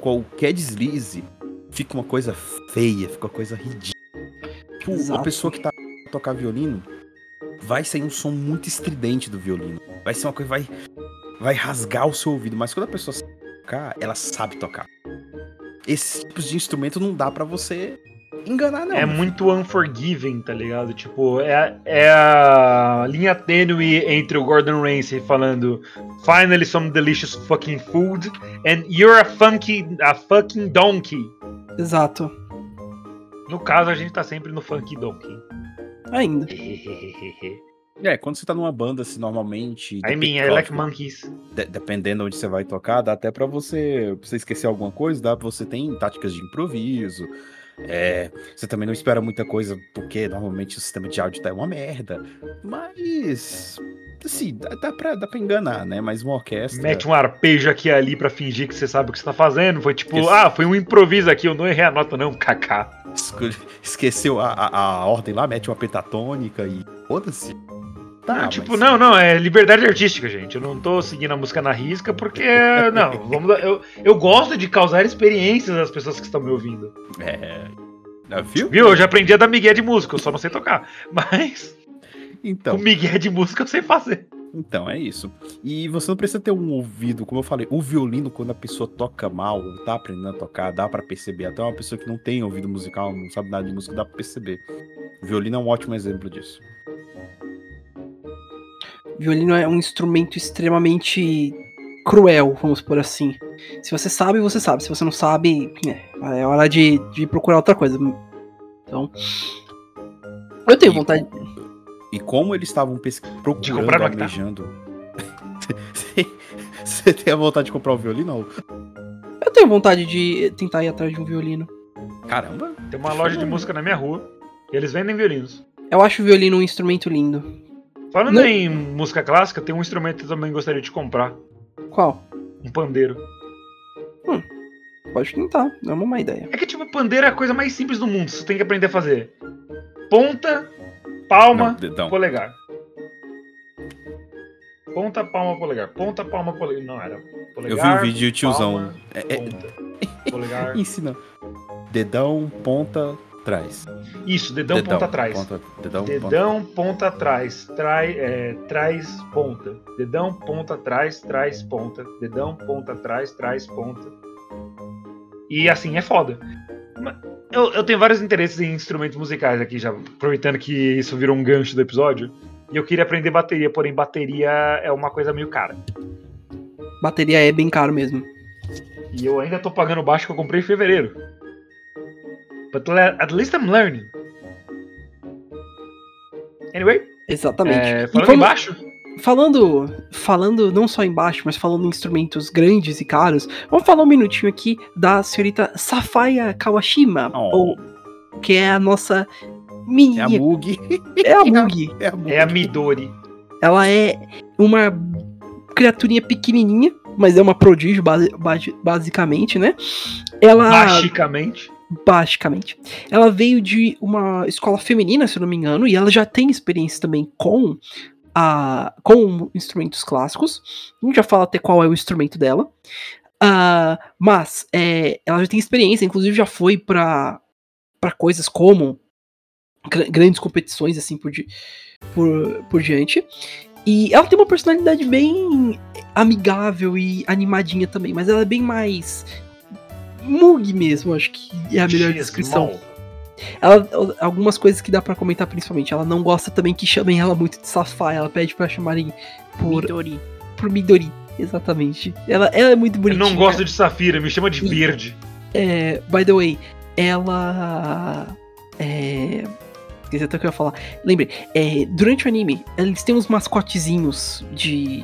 C: Qualquer deslize fica uma coisa feia, fica uma coisa ridícula. Tipo, a pessoa que tá tocar violino, vai sair um som muito estridente do violino. Vai ser uma coisa que vai, vai rasgar o seu ouvido. Mas quando a pessoa sabe tocar, ela sabe tocar. Esses tipos de instrumento não dá pra você enganar, não.
B: É
C: meu
B: muito unforgiving, tá ligado? Tipo, é, a- é a linha tênue entre o Gordon Ramsay falando Finally some delicious fucking food and you're a funky, a fucking donkey.
A: Exato.
B: No caso, a gente tá sempre no funky donkey.
A: Ainda.
C: É, quando você tá numa banda, assim, normalmente.
B: I mean, I like monkeys.
C: de- dependendo onde você vai tocar, dá até pra você, pra você esquecer alguma coisa, dá pra você tem táticas de improviso. É, você também não espera muita coisa, porque normalmente o sistema de áudio tá uma merda. Mas. Assim, dá, dá, pra, dá pra enganar, né? Mas uma orquestra.
B: Mete um arpejo aqui e ali pra fingir que você sabe o que você tá fazendo. Foi tipo, ah, foi um improviso aqui, eu não errei a nota, não, kaká.
C: Esqueceu a, a, a ordem lá, mete uma pentatônica e. Foda-se. Tá,
B: Não, tipo,
C: mas-
B: não, não, é liberdade artística, gente. Eu não tô seguindo a música na risca porque. Não, vamos eu, eu gosto de causar experiências às pessoas que estão me ouvindo.
C: É. Ah, Viu?
B: Viu? Eu já aprendi a dar migué de música, eu só não sei tocar. Mas
C: Então.
B: o migué de música eu sei fazer.
C: Então, é isso. E você não precisa ter um ouvido, como eu falei, o violino, quando a pessoa toca mal, ou tá aprendendo a tocar, dá pra perceber. Até uma pessoa que não tem ouvido musical, não sabe nada de música, dá pra perceber. O violino é um ótimo exemplo disso.
A: Violino é um instrumento extremamente cruel, vamos por assim. Se você sabe, você sabe. Se você não sabe, é, é hora de, de procurar outra coisa. Então. Eu tenho
C: E-
A: vontade.
C: E como eles estavam procurando,
B: comprar
C: almejando. Você tem a vontade de comprar o violino? ou-
A: Eu tenho vontade de tentar ir atrás de um violino.
C: Caramba!
B: Tem uma loja de música na minha rua e eles vendem violinos.
A: Eu acho o violino um instrumento lindo.
B: Falando
A: Não.
B: em música clássica, tem um instrumento que eu também gostaria de comprar:
A: Qual?
B: um pandeiro.
A: Pode tentar, é uma má ideia.
B: É que, tipo, pandeiro é a coisa mais simples do mundo, você tem que aprender a fazer. Ponta, palma,
C: Não, dedão.
B: polegar. Ponta, palma, polegar. Ponta, palma, polegar. Não, era
C: Eu
B: polegar.
C: vi o vídeo do tiozão.
B: palma,
C: É, é,
B: ponta. Polegar.
C: ensina. Dedão, ponta, trás.
B: Isso, dedão, ponta atrás.
C: ponta- dedão, ponta.
B: Dedão, ponta atrás, trai, é, trás, ponta. Dedão, ponta atrás, trás, ponta. Dedão, ponta atrás, trás, ponta. E assim, é foda. Eu, eu tenho vários interesses em instrumentos musicais aqui, já aproveitando que isso virou um gancho do episódio. E eu queria aprender bateria, porém bateria é uma coisa meio cara.
A: Bateria é bem caro mesmo.
B: E eu ainda tô pagando o baixo que eu comprei em fevereiro. But at least I'm learning. Anyway,
A: Exatamente.
B: é, falando
A: como-
B: embaixo,
A: Falando, falando não só embaixo, mas falando em instrumentos grandes e caros, vamos falar um minutinho aqui da senhorita Safaya Kawashima,
C: Oh.
A: ou, que é a nossa
C: É a
A: menina,
C: Mug.
A: é a Mugi.
C: É a Mug.
B: é a Midori.
A: Ela é uma criaturinha pequenininha, mas é uma prodígio basi- basi- basicamente, né? Ela
B: Basicamente.
A: Basicamente. Ela veio de uma escola feminina, se eu não me engano, e ela já tem experiência também com a com instrumentos clássicos. Gente já fala até qual é o instrumento dela. Ah, mas é, ela já tem experiência, inclusive já foi para para coisas como gra- grandes competições assim por, di- por, por diante. E ela tem uma personalidade bem amigável e animadinha também, mas ela é bem mais Mug mesmo, acho que é a melhor descrição. Ela, algumas coisas que dá pra comentar principalmente. Ela não gosta também que chamem ela muito de Safai. Ela pede pra chamarem por,
C: Midori.
A: por Midori. Exatamente. Ela, ela é muito
B: Eu
A: bonitinha.
B: não gosto de Safira, me chama de
A: E-
B: verde.
A: É, by the way, ela. É. Esqueci até o que eu ia falar. Lembrei, é, durante o anime, eles têm uns mascotezinhos de.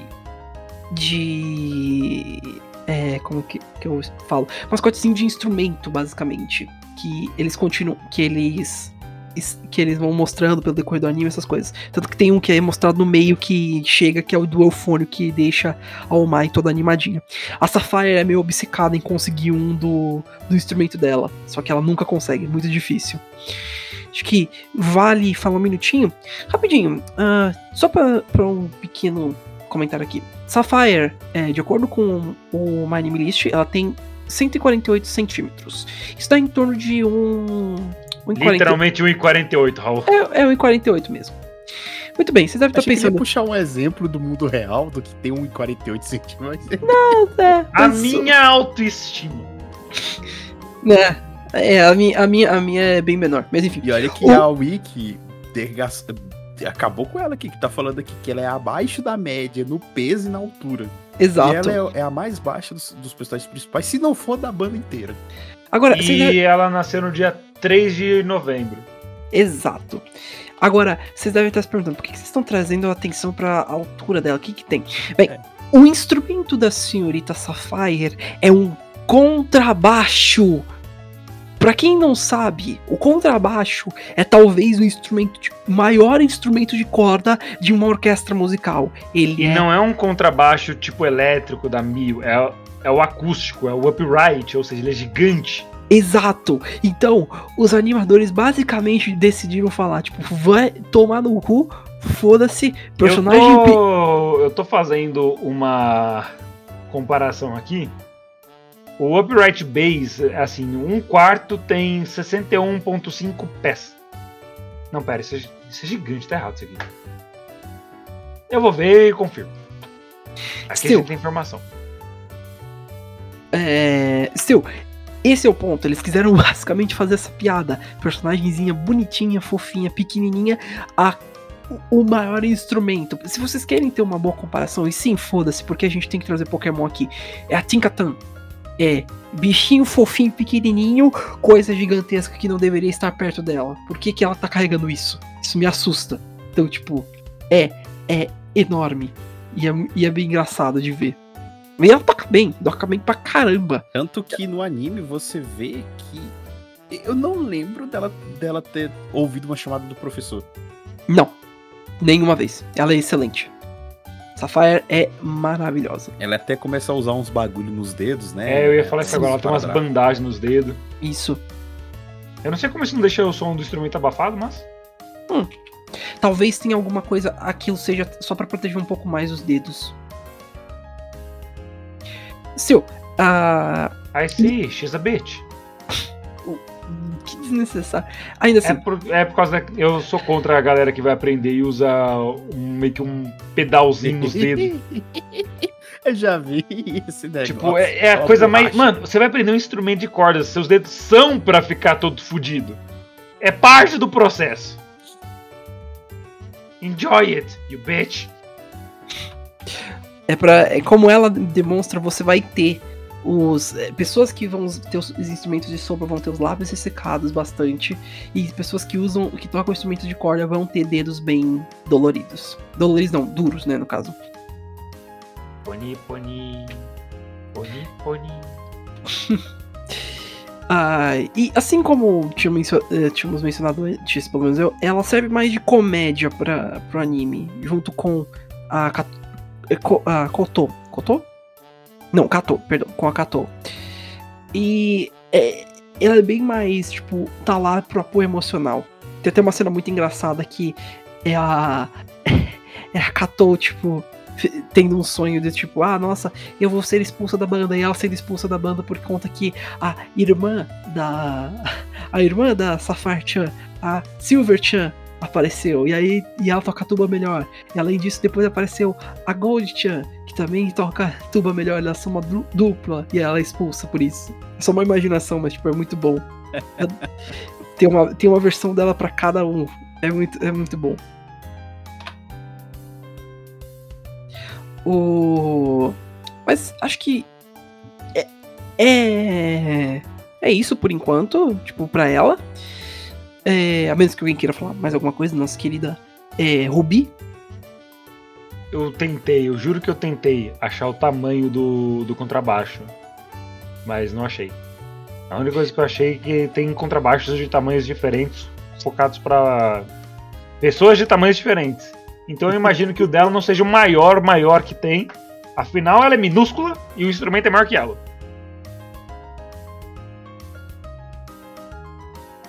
A: De. É, como que, que eu falo? Mascotezinho de instrumento, basicamente. Que eles continuam. Que eles. es- Que eles vão mostrando pelo decorrer do anime, essas coisas. Tanto que tem um que é mostrado no meio que chega, que é o Eufônio, que deixa a Omai toda animadinha. A Sapphire é meio obcecada em conseguir um do, do instrumento dela. Só que ela nunca consegue, muito difícil. Acho que vale falar um minutinho. Rapidinho, ah, só pra um pequeno comentário aqui. Sapphire, é, de acordo com o My Name List, ela tem 148 centímetros. Isso dá em torno de um. um 40
B: Literalmente 1,48, Raul.
A: É, é 1,48 mesmo. Muito bem, vocês devem estar
C: Achei que
A: pensando.
C: puxar um exemplo do mundo real do que tem 1,48 centímetros.
A: É,
B: A
A: mas-
B: minha autoestima.
A: né, é, a minha, a, minha, a minha é bem menor. Mas enfim.
C: E olha que
A: O-
C: a Wiki dergas- acabou com ela aqui, que tá falando aqui que ela é abaixo da média no peso e na altura.
A: Exato.
C: E ela é, é a mais baixa dos, dos personagens principais, se não for da banda inteira.
A: Agora,
B: E ela nasceu no dia 3 de novembro.
A: Exato. Agora, vocês devem estar se perguntando por que que vocês estão trazendo a atenção para a altura dela? O que, que tem? Bem,
C: É.
A: o instrumento da senhorita Sapphire é um contrabaixo. Pra quem não sabe, o contrabaixo é talvez o instrumento de- maior instrumento de corda de uma orquestra musical. Ele
B: E
A: é
B: não é um contrabaixo tipo elétrico da Mio, é, é o acústico, é o upright, ou seja, ele é gigante.
A: Exato. Então, os animadores basicamente decidiram falar, tipo, vai tomar no cu, foda-se, personagem.
B: Eu tô, eu tô fazendo uma comparação aqui. O upright bass, assim, um quarto tem 61.5 pés. Não, pera, isso é, isso é gigante, tá errado isso aqui. Eu vou ver e confirmo. Aqui
A: Still.
B: tem informação.
A: É. Still, esse é o ponto. Eles quiseram basicamente fazer essa piada. Personagemzinha bonitinha, fofinha, pequenininha, a o maior instrumento. Se vocês querem ter uma boa comparação, e sim, foda-se, porque a gente tem que trazer Pokémon aqui. É a Tinkatan. É bichinho fofinho, pequenininho, coisa gigantesca que não deveria estar perto dela. Por que, que ela tá carregando isso? Isso me assusta. Então, tipo, é, é enorme. E é, e é bem engraçado de ver. E ela toca bem, toca bem pra caramba.
C: Tanto que no anime você vê que. Eu não lembro dela, dela ter ouvido uma chamada do professor.
A: Não, nenhuma vez. Ela é excelente. Sapphire é maravilhosa.
C: Ela até começa a usar uns bagulho nos dedos, né?
B: É, eu ia falar isso agora. Ela tem umas bandagens nos dedos.
A: Isso.
B: Eu não sei como isso não deixa o som do instrumento abafado, mas.
A: Talvez tenha alguma coisa, aquilo seja só pra proteger um pouco mais os dedos. Seu, ah,
B: I see, she's a bitch.
A: Que desnecessário. Ainda assim,
B: É por, é por causa da, Eu sou contra a galera que vai aprender e usa um, meio que um pedalzinho nos dedos.
C: eu já vi esse negócio.
B: tipo, é, é a coisa mais. Mano, você vai aprender um instrumento de cordas, seus dedos são pra ficar todo fudido. É parte do processo. Enjoy it, you bitch.
A: é para é como ela demonstra, você vai ter os é, pessoas que vão ter os instrumentos de sopro vão ter os lábios ressecados bastante e pessoas que usam que tocam instrumentos de corda vão ter dedos bem doloridos. Doloridos não, duros, né, no caso.
B: Pony, pony. Pony, pony.
A: Ah, e assim como eh, tínhamos mencionado antes, pelo menos eu, ela serve mais de comédia para pro anime, junto com a, eh, Ko- a Koto. Koto? Não, Kato, perdão, com a Kato. E é, ela é bem mais, tipo, tá lá pro apoio emocional. Tem até uma cena muito engraçada que é a. É a Kato, tipo, tendo um sonho de tipo, ah, nossa, eu vou ser expulsa da banda, e ela sendo expulsa da banda por conta que a irmã da. A irmã da Safar-chan, a Silver-chan, apareceu. E aí e ela toca tuba melhor. E além disso, depois apareceu a Gold-chan, que também toca tuba melhor. Elas são uma du- dupla e ela é expulsa por isso. É só uma imaginação, mas tipo, é muito bom. Tem, uma, tem uma versão dela pra cada um. É muito, é muito bom. O. Mas acho que. É. É, é isso por enquanto, tipo, pra ela. É, a menos que alguém queira falar mais alguma coisa, nossa querida é, Ruby.
B: Eu tentei, eu juro que eu tentei achar o tamanho do, do contrabaixo. Mas não achei. A única coisa que eu achei é que tem contrabaixos de tamanhos diferentes, focados para pessoas de tamanhos diferentes. Então eu imagino que o dela não seja o maior, maior que tem. Afinal, ela é minúscula e o instrumento é maior que ela.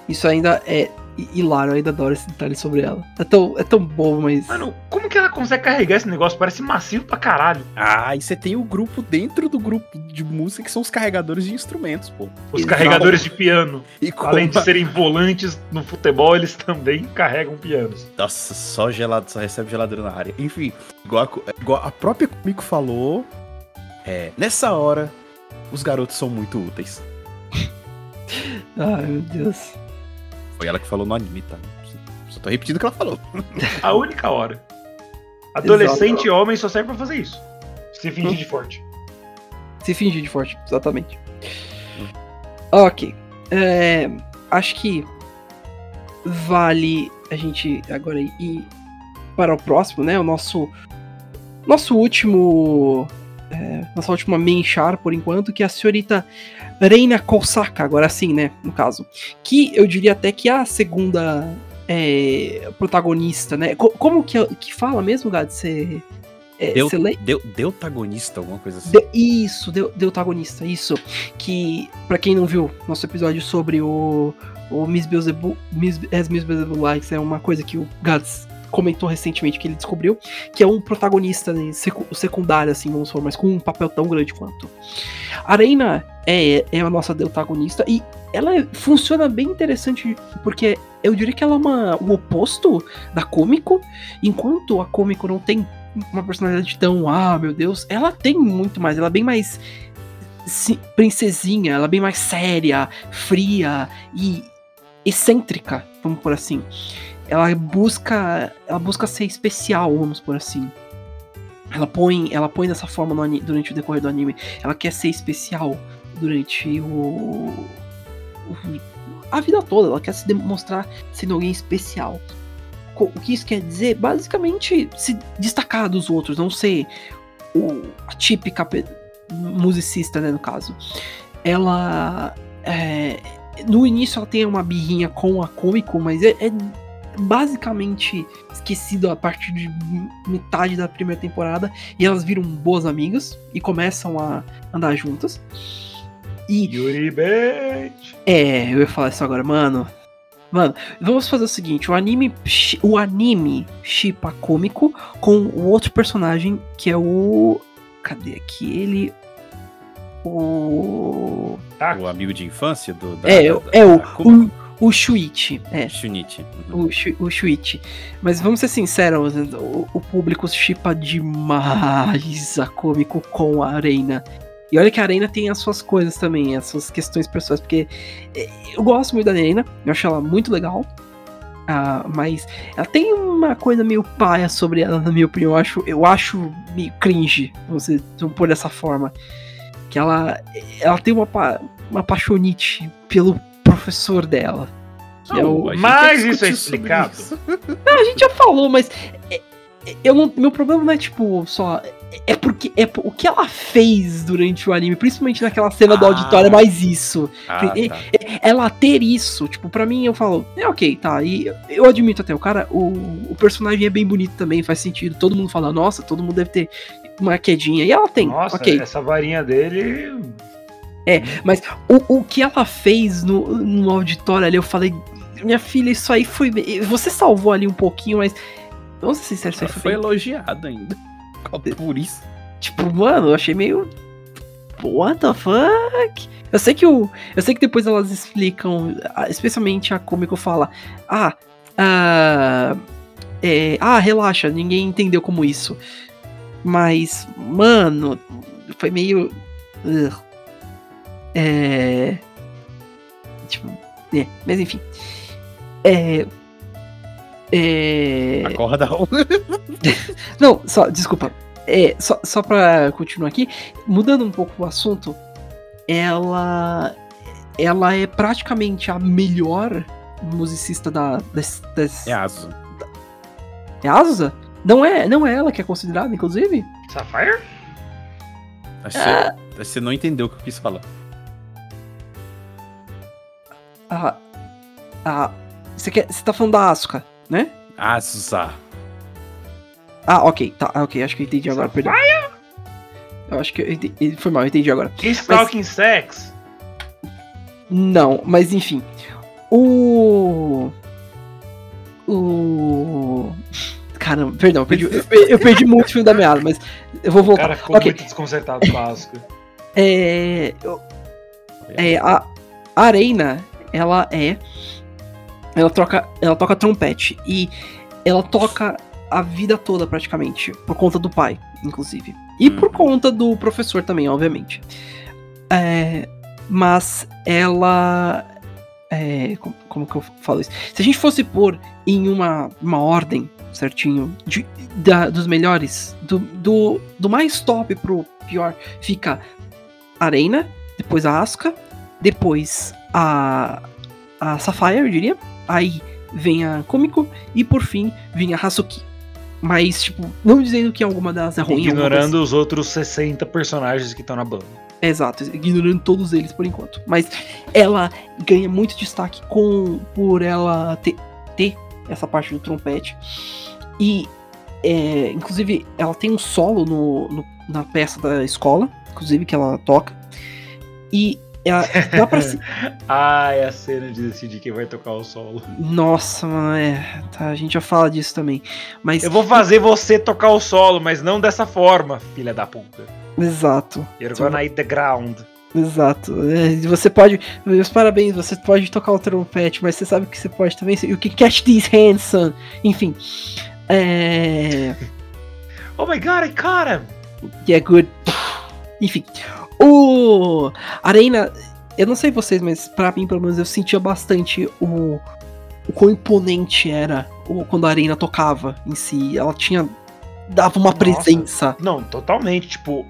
A: Isso ainda é hi- hilário, eu ainda adoro esse detalhe sobre ela. É tão, é tão bobo, mas.
B: Mano, como que ela consegue carregar esse negócio? Parece macio pra caralho.
C: Ah, e você tem o grupo dentro do grupo de música que são os carregadores de instrumentos, pô.
B: Os
A: Exato.
B: carregadores de piano.
C: E como...
B: Além de serem volantes no futebol, eles também carregam pianos.
C: Nossa, só gelado, só recebe geladeira na área. Enfim, igual a, co- igual a própria Kumiko falou, é, nessa hora, os garotos são muito úteis.
A: Ai, meu Deus.
C: Foi ela que falou no anime, tá? Só- tô repetindo o que ela falou.
B: A única hora. Adolescente homem só serve pra fazer isso. Se fingir de forte.
A: Se fingir de forte, exatamente. Ok. É, acho que vale a gente agora ir para o próximo, né? O nosso nosso último é, nossa última main char por enquanto, que é a senhorita Reina Kosaka, agora sim, né? No caso, que eu diria até que é a segunda é, protagonista, né? Co- como que, que fala mesmo, Gad? Você é,
C: Deu, deu, deutagonista, alguma coisa assim.
A: de- isso, deu, deutagonista, isso. Que, pra quem não viu, nosso episódio sobre o, o Miss Beelzebub, Miss, as Miss Beelzebub Likes é uma coisa que o Gads comentou recentemente que ele descobriu, que é um protagonista né, secu- secundário, assim, vamos falar, mas com um papel tão grande quanto. A Reina é, é a nossa deutagonista e ela é- funciona bem interessante, porque eu diria que ela é uma, o oposto da Cômico, enquanto a Cômico não tem uma personalidade tão, ah, meu Deus, ela tem muito mais, ela é bem mais si- princesinha, ela é bem mais séria, fria e excêntrica, vamos por assim. Ela busca, ela busca ser especial, vamos por assim. Ela põe, ela põe dessa forma durante o decorrer do anime. Ela quer ser especial durante o, o- a vida toda. Ela quer se demonstrar sendo alguém especial. O que isso quer dizer? Basicamente, se destacar dos outros, não ser o, a típica musicista, né, no caso. Ela. é, no início ela tem uma birrinha com a Cômico, mas é, é basicamente esquecido a partir de metade da primeira temporada. E elas viram boas amigas e começam a andar juntas. E
B: Yuri Bait.
A: é, eu ia falar isso agora, mano. Mano, vamos fazer o seguinte, o anime, o anime chipa cômico com o outro personagem que é o cadê aqui ele o
B: Tá.
C: O amigo de infância do. Da,
A: é,
C: da-
A: é o, o, o Shuichi, é,
C: Shunichi. Uhum.
A: o, Shu- o Shuichi. Mas vamos ser sinceros, o, o público chipa demais a cômico com a Arena. E olha que a Arena tem as suas coisas também, as suas questões pessoais, porque eh, eu gosto muito da Arena, eu acho ela muito legal. ah, mas ela tem uma coisa meio paia sobre ela, na minha opinião. Eu acho, eu acho meio cringe, vamos, pôr dessa forma. que ela, ela tem uma, uma paixonite pelo professor dela. Que é o-
B: Mas isso é explicado.
C: isso.
A: a gente já falou, mas é- é- eu não, meu problema não é tipo só. É porque é o que ela fez durante o anime, principalmente naquela cena do
C: Ah.
A: auditório, é mais isso.
C: Ah,
A: E-
C: tá.
A: Ela ter isso, tipo, pra mim eu falo, é ok, tá. E eu admito até, o cara, o, o personagem é bem bonito também, faz sentido. Todo mundo fala, nossa, todo mundo deve ter uma quedinha. E ela tem,
B: Nossa,
A: ok.
B: essa varinha dele.
A: Mas o, o que ela fez no, no auditório ali, eu falei, minha filha, isso aí foi. Você salvou ali um pouquinho, mas. Vamos ser sinceros, isso foi,
C: foi
A: bem-
C: elogiado ainda. Por isso.
A: Tipo, mano, eu achei meio. What the fuck? Eu sei que o. Eu sei que depois elas explicam, especialmente a Comico fala. Ah, ah, é, ah, relaxa, ninguém entendeu como isso. Mas, mano, foi meio. ugh. É. Tipo, é, mas enfim. É. É.
C: Acorda.
A: Não, só, desculpa. É, só, só pra continuar aqui, mudando um pouco o assunto, ela. Ela é praticamente a melhor musicista da. Das, das-
C: É Aso.
A: é a Azusa? Não é, não é ela que é considerada, inclusive?
B: Sapphire?
C: Acho que você não entendeu o que eu quis falar.
A: A. A. Você, quer, você tá falando da Asuka, né?
C: Asa.
A: Ah, ok, tá, ok, acho que eu entendi agora, perdão. Eu acho que eu entendi, foi mal, eu entendi agora.
B: He's talking sex.
A: Não, mas enfim. O. O. Caramba, perdão, eu perdi, eu, eu perdi muito o fio da meada, mas eu vou
B: O
A: voltar.
B: cara ficou
A: Ok.
B: muito desconcertado com a Asuka.
A: É, eu- é, a, a Arena, ela é. Ela troca, ela toca trompete e ela toca a vida toda praticamente por conta do pai, inclusive, e por
C: Uhum.
A: conta do professor também, obviamente. É, mas ela, é, como, como que eu falo isso? Se a gente fosse pôr em uma, uma ordem certinho de, da- dos melhores, do, do, do mais top pro pior, fica Arena, depois a Asuka, depois a, a Sapphire, eu diria. Aí vem a Komiko e por fim vem a Hasuki. Mas, tipo, não dizendo que alguma delas é ruim.
B: Ignorando os outros 60 personagens que estão na banda.
A: Exato, ignorando todos eles por enquanto. Mas ela ganha muito destaque com por ela ter, ter essa parte do trompete. E, é, inclusive, ela tem um solo no, no- na peça da escola, inclusive, que ela toca. E ela, dá pra se,
B: Ah, é a cena de decidir quem vai tocar o solo.
A: Nossa, mano, é. Tá, a gente já fala disso também. Mas.
B: Eu vou fazer você tocar o solo, mas não dessa forma, filha da puta.
A: Exato,
B: You're gonna eat the ground.
A: exato. É, você pode. Meus parabéns, você pode tocar o trompete, mas você sabe que você pode também. You can catch these hands, son. Enfim. É.
B: Oh my god, I caught him!
A: Yeah, good. Enfim. O. Arena. Eu não sei vocês, mas pra mim, pelo menos, eu sentia bastante o. O quão imponente era o, quando a Arena tocava em si. Ela tinha. Dava uma
B: Nossa.
A: presença.
B: Não, totalmente. Tipo,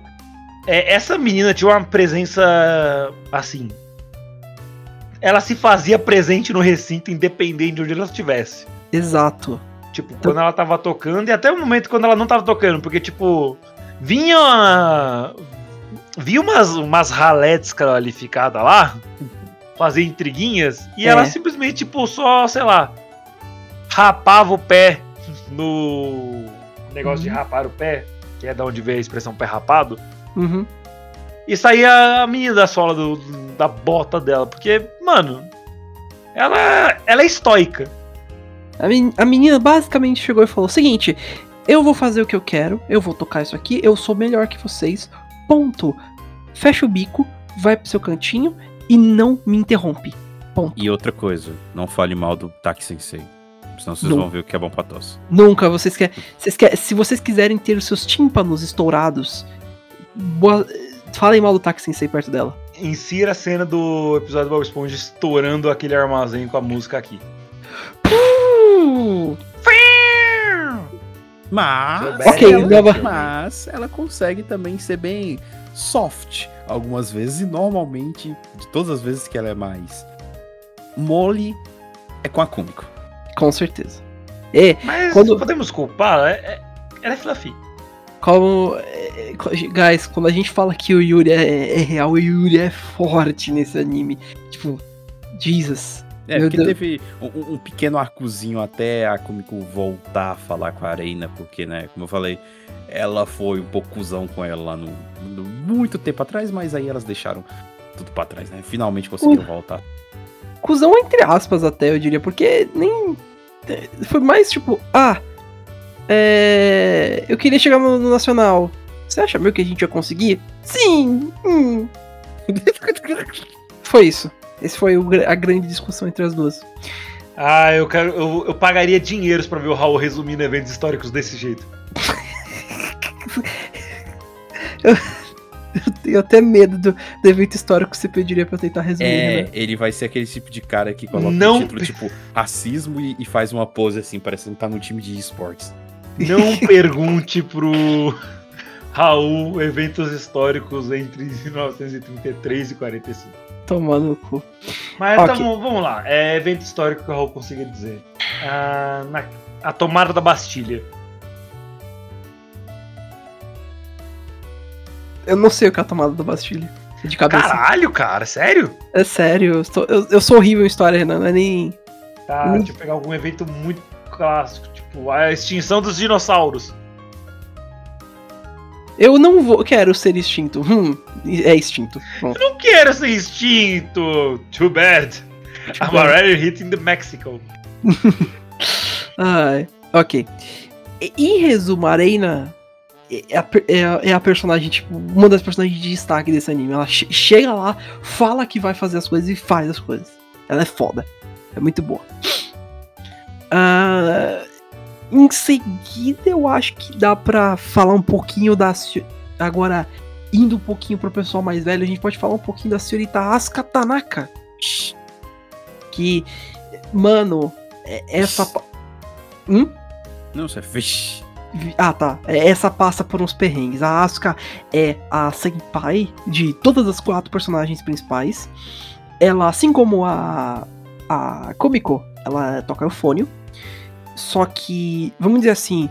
B: é, essa menina tinha uma presença assim. Ela se fazia presente no recinto, independente de onde ela estivesse.
A: Exato.
B: Tipo, quando ela tava tocando, e até o momento quando ela não tava tocando, porque, tipo, vinha. Vinha umas, umas raletes qualificadas lá, fazer intriguinhas, e
A: É.
B: ela simplesmente, tipo, só, sei lá, rapava o pé no negócio de
A: Uhum.
B: rapar o pé, que é da onde veio a expressão pé rapado,
A: Uhum.
B: e saía a menina da sola do- da bota dela, porque, mano, ela, ela é estoica.
A: A, men- a menina basicamente chegou e falou: seguinte, eu vou fazer o que eu quero, eu vou tocar isso aqui, eu sou melhor que vocês. Ponto. Fecha o bico, vai pro seu cantinho e não me interrompe. Ponto.
C: E outra coisa, não fale mal do Taki Sensei. Senão vocês
A: Não.
C: vão ver o que é bom pra tosse.
A: Nunca, vocês querem. Vocês quer, se vocês quiserem ter os seus tímpanos estourados, boa, falem mal do Taki Sensei perto dela.
B: Insira a cena do episódio do Bob Esponja estourando aquele armazém com a música aqui.
A: Uh!
C: Mas,
A: Ok,
C: ela,
A: nova-
C: mas ela consegue também ser bem soft algumas vezes e normalmente, de todas as vezes que ela é mais mole, é com a Kumiko.
A: Com certeza. E,
B: Mas
A: Quando-
B: podemos culpar? É, é, ela é fluffy.
A: como. é, co- Guys, quando a gente fala que o Yuri é, é real, o Yuri é forte nesse anime. Tipo, Jesus.
C: É,
A: Meu
C: porque
A: Deus.
C: teve um, um pequeno arcozinho até a Kumiko voltar a falar com a Arena, porque, né, como eu falei, ela foi um pouco cuzão com ela lá no, no- muito tempo atrás, mas aí elas deixaram tudo pra trás, né? Finalmente conseguiram voltar.
A: Cusão entre aspas até, eu diria, porque nem. Foi mais tipo, ah. É. Eu queria chegar no, no Nacional. Você acha mesmo que a gente ia conseguir? Sim! Hum. Foi isso. Esse foi o a grande discussão entre as duas.
B: Ah, eu quero. Eu, eu pagaria dinheiros pra ver o Raul resumindo eventos históricos desse jeito.
A: Eu tenho até medo do, do evento histórico que você pediria pra eu tentar resumir,
C: É,
A: né?
C: ele vai ser aquele tipo de cara que coloca
B: Não-
C: um título tipo racismo e, e faz uma pose assim, parecendo que tá no time de esportes.
B: Não pergunte pro Raul eventos históricos entre 1933 e 45.
A: Tomando no cu.
B: Mas
A: Ok.
B: tá bom, vamos lá. É evento histórico que o Raul consiga dizer. Ah, na- a tomada da Bastilha.
A: Eu não sei o que é a tomada da Bastilha. De cabeça.
B: Caralho, cara, sério?
A: É sério, eu, sou- eu- eu sou horrível em história, Renan. Não é nem.
B: Tá,
A: Hum.
B: deixa eu pegar algum evento muito clássico, tipo a extinção dos dinossauros.
A: Eu não vou. Quero ser extinto. Hum, é extinto. Bom,
B: Não quero ser extinto! Too bad. I'm
A: bad.
B: already hitting the Mexico.
A: ai, ok. E- Em resumo, a Arena é a, per- é a- é a personagem, tipo, uma das personagens de destaque desse anime. Ela che- chega lá, fala que vai fazer as coisas e faz as coisas. Ela é foda. É muito boa. Ah, em seguida, eu acho que dá pra falar um pouquinho da. Agora, indo um pouquinho pro pessoal mais velho, a gente pode falar um pouquinho da senhorita Asuka Tanaka. Que, mano, é- essa. Hum?
C: Não, você fez.
A: Ah, tá. É, Essa passa por uns perrengues. A Asuka é a senpai de todas as quatro personagens principais. Ela, assim como a, a Komiko, ela toca eufônio. Só que, vamos dizer assim,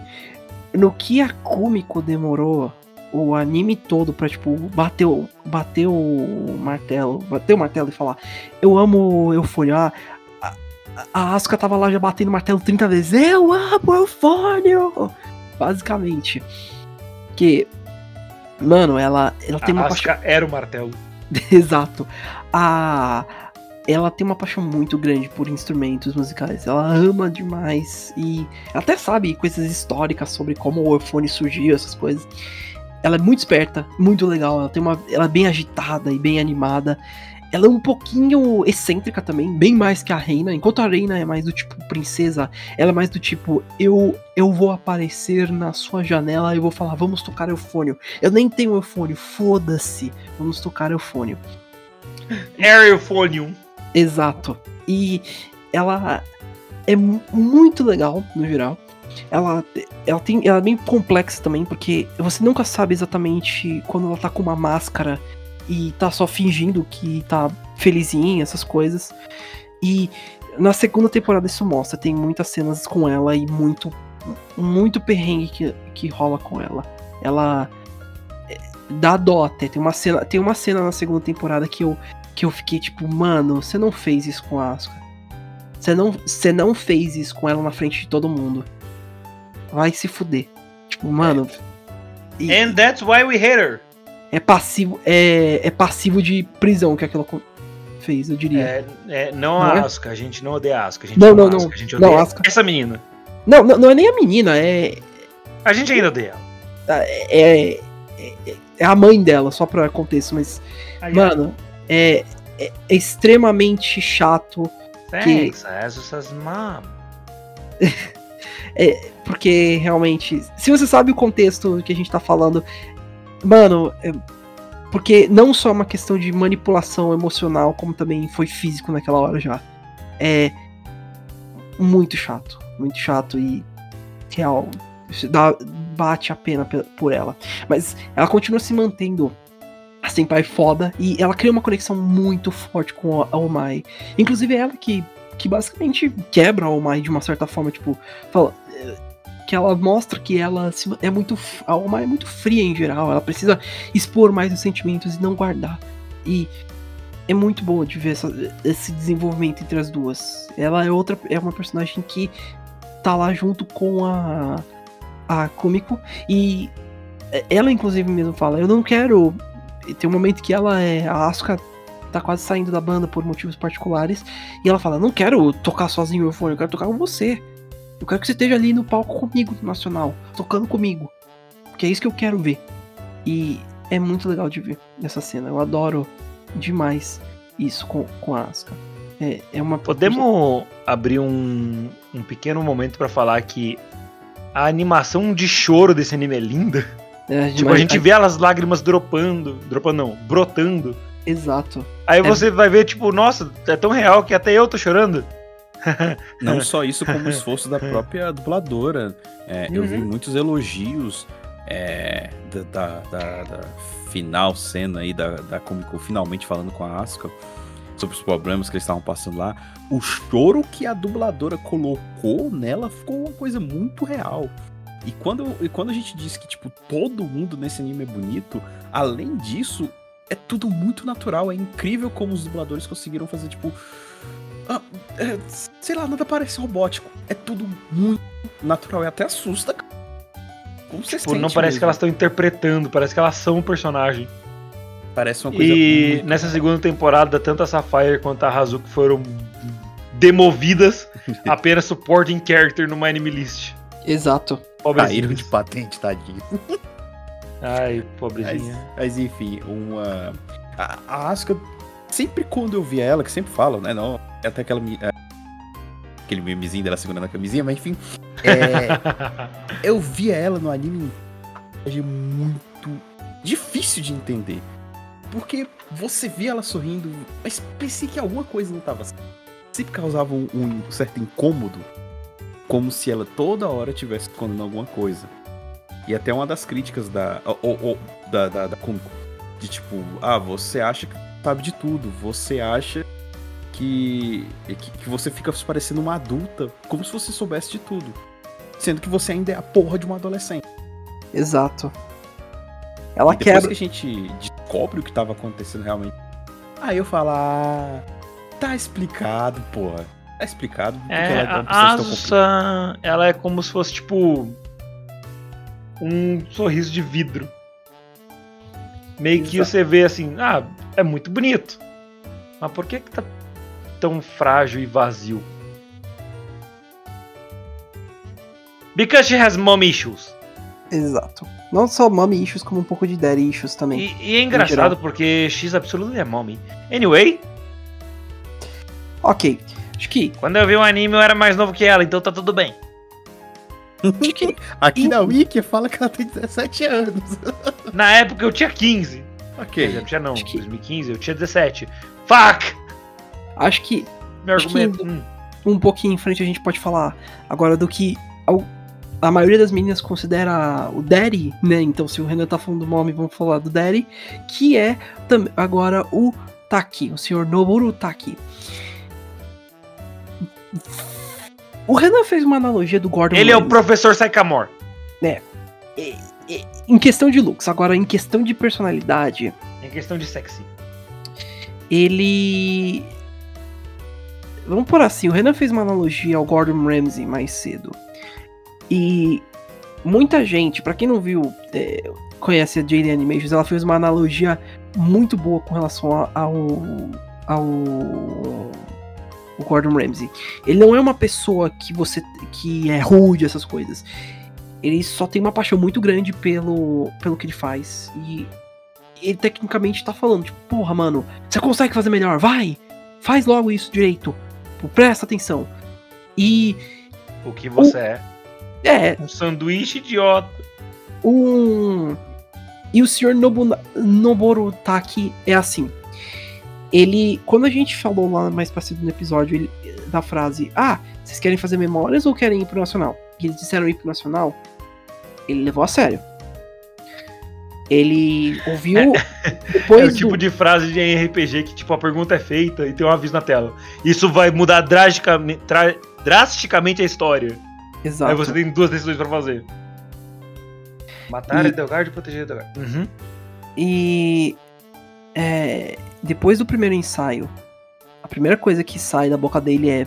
A: no que a Kumiko demorou o anime todo pra, tipo, bater, o- bater o martelo, bater o martelo e falar eu amo eufônio. A, a, a Asuka tava lá já batendo o martelo 30 vezes. Eu amo eufônio! Basicamente. Que, mano, ela, ela tem uma
B: a
A: paixão.
B: Asuka era o martelo.
A: Exato. A ela tem uma paixão muito grande por instrumentos musicais. Ela ama demais e até sabe coisas históricas sobre como o Orfone surgiu, essas coisas. Ela é muito esperta, muito legal. Ela tem uma, ela é bem agitada e bem animada. Ela é um pouquinho excêntrica também, bem mais que a Reina. Enquanto a Reina é mais do tipo princesa, ela é mais do tipo eu eu vou aparecer na sua janela e vou falar vamos tocar eufônio. Eu nem tenho eufônio, foda-se. Vamos tocar eufônio.
B: Aerophonium.
A: Exato. E ela é mu- muito legal, no geral. Ela, ela, tem, ela é bem complexa também, porque você nunca sabe exatamente quando ela tá com uma máscara e tá só fingindo que tá felizinha, essas coisas. E na segunda temporada isso mostra, tem muitas cenas com ela e muito muito perrengue que, que rola com ela. Ela é, dá dó até. Tem uma cena, tem uma cena na segunda temporada que eu que eu fiquei tipo, mano, você não fez isso com a Asuka. Você não, você não fez isso com ela na frente de todo mundo. Vai se fuder. Tipo, mano. e-
B: And that's why we hate her.
A: é passivo, é, é passivo de prisão que aquilo co- fez, eu diria.
B: É, é, não
A: Não
B: a
A: é?
B: Asuka, a gente não odeia a Asuka. A gente
A: Não, não,
B: a
A: não.
B: Asuka, A gente
A: Não,
B: odeia
A: Asuka.
B: essa menina.
A: Não, não, não é nem a menina, é,
B: A gente ainda odeia ela.
A: é, é, é a mãe dela, só pra contexto, mas,
B: Ai,
A: mano, é, é extremamente chato
B: Thanks, Asuka's mom.
A: Porque realmente, se você sabe o contexto que a gente tá falando, mano, é- porque não só é uma questão de manipulação emocional, como também foi físico naquela hora já. É muito chato, muito chato e real. Dá, bate a pena pe- por ela. Mas ela continua se mantendo a senpai foda e ela cria uma conexão muito forte com a Omai. Inclusive é ela que, que basicamente quebra a Omai de uma certa forma, tipo, fala. eh, Que ela mostra que ela é muito. A Omai é muito fria em geral. Ela precisa expor mais os sentimentos e não guardar. E é muito boa de ver essa- esse desenvolvimento entre as duas. Ela é outra. É uma personagem que tá lá junto com a. A Kumiko. E ela, inclusive, mesmo fala: Eu não quero. Tem um momento que ela é. A Asuka tá quase saindo da banda por motivos particulares. E ela fala: Não quero tocar sozinho o fone, eu quero tocar com você. Eu quero que você esteja ali no palco comigo, no nacional, tocando comigo. Porque é isso que eu quero ver. E é muito legal de ver essa cena. Eu adoro demais isso com, com a Asuka. É, é uma.
B: Podemos abrir um, um pequeno momento pra falar que a animação de choro desse anime é linda.
A: É,
B: Tipo, a gente vê as lágrimas dropando, dropando não, brotando.
A: Exato.
B: Aí
A: É.
B: você vai ver, tipo, nossa, é tão real que até eu tô chorando.
C: Não só isso, como o esforço da própria dubladora. É, Eu vi
A: Uhum.
C: muitos elogios é, da, da- da- da final cena aí da, da Comic Con finalmente falando com a Asuka sobre os problemas que eles estavam passando lá. O choro que a dubladora colocou nela ficou uma coisa muito real. E quando, e quando a gente diz que, tipo, todo mundo nesse anime é bonito, além disso, é tudo muito natural. É incrível como os dubladores conseguiram fazer, tipo. ah, é, sei lá, nada parece robótico. É tudo muito natural e até assusta. cara. Como você
B: Tipo, não parece
C: mesmo.
B: que elas estão interpretando, parece que elas são o personagem.
C: Parece uma coisa.
B: E
C: muito-
B: nessa segunda temporada, tanto a Sapphire quanto a Hazuki foram demovidas a apenas supporting character numa anime list.
A: Exato.
C: Caíram
B: Pobrezinhas.
C: de patente, tadinho.
B: Ai,
C: Mas,
B: pobrezinha.
C: mas enfim, uma. A, a Asuka, sempre quando eu via ela, que sempre falam, né? Não, é até aquela. é, aquele memezinho dela segurando a camisinha, mas enfim. é, eu via ela no anime muito difícil de entender. Porque você via ela sorrindo, mas parecia que alguma coisa não tava certo. Sempre causava um, um certo incômodo, como se ela toda hora estivesse escondendo alguma coisa. E até uma das críticas da, ou, ou- da, da, da Kumiko, de tipo, ah, você acha que sabe de tudo, você acha que, que, que você fica parecendo uma adulta, como se você soubesse de tudo. Sendo que você ainda é a porra de uma adolescente.
A: Exato. Ela
C: e depois
A: quebra.
C: que a gente descobre o que tava acontecendo realmente, aí eu falo, ah, tá explicado, porra. Tá explicado
B: É,
C: ela é
B: a. Asa, ela é como se fosse, tipo, um sorriso de vidro. Meio que
A: Exato.
B: você vê assim, ah, é muito bonito. Mas por que que tá tão frágil e vazio? Because she has mom issues.
A: Exato. Não só mommy issues, como um pouco de daddy issues também.
B: E, e é engraçado porque she's absolutely a mommy. Anyway,
A: Ok. Acho que.
B: quando eu vi o anime eu era mais novo que ela, então tá tudo bem.
A: Que
C: Aqui na Wiki fala que ela tem 17 anos.
B: Na época eu tinha 15. Quer
C: ok.
B: tinha não,
A: Acho que-
B: 2015 eu tinha 17. Fuck!
A: acho que
B: Meu
A: Acho que-
B: argumento. hum.
A: um pouquinho em frente a gente pode falar agora do que ao- a maioria das meninas considera o daddy, né? Então, se o Renan tá falando do mommy, vamos falar do daddy, que é agora o Taki, o senhor Noboru Taki. O Renan fez uma analogia do Gordon
B: Ele é o professor Sycamore.
A: Em questão de looks, agora em questão de personalidade,
B: Em questão de sexy.
A: ele. Vamos por assim, o Renan fez uma analogia ao Gordon Ramsay mais cedo. E muita gente, pra quem não viu, é, conhece a JD Animations, ela fez uma analogia muito boa com relação ao. ao. O Gordon Ramsay. Ele não é uma pessoa que você. que é rude, essas coisas. Ele só tem uma paixão muito grande pelo, pelo que ele faz. E ele tecnicamente tá falando, tipo, porra, mano, você consegue fazer melhor, vai! Faz logo isso direito. Presta atenção. E
B: O que você é.
A: é,
B: Um sanduíche idiota.
A: um. E o Sr. Nobu, Noboru Taki é assim. Ele. Quando a gente falou lá mais pra no episódio ele- da frase: Ah, vocês querem fazer memórias ou querem ir pro Nacional? E eles disseram ir pro Nacional. ele levou a sério. Ele ouviu.
B: É
A: Depois
B: o tipo
A: do-
B: de frase de RPG que, tipo, a pergunta é feita e tem um aviso na tela. Isso vai mudar drasticamente, tra- drasticamente a história.
A: Exato.
B: Aí você tem duas decisões pra fazer. Matar
A: E-
B: Edelgard e proteger Edelgard. Uhum.
A: E é, depois do primeiro ensaio, a primeira coisa que sai da boca dele é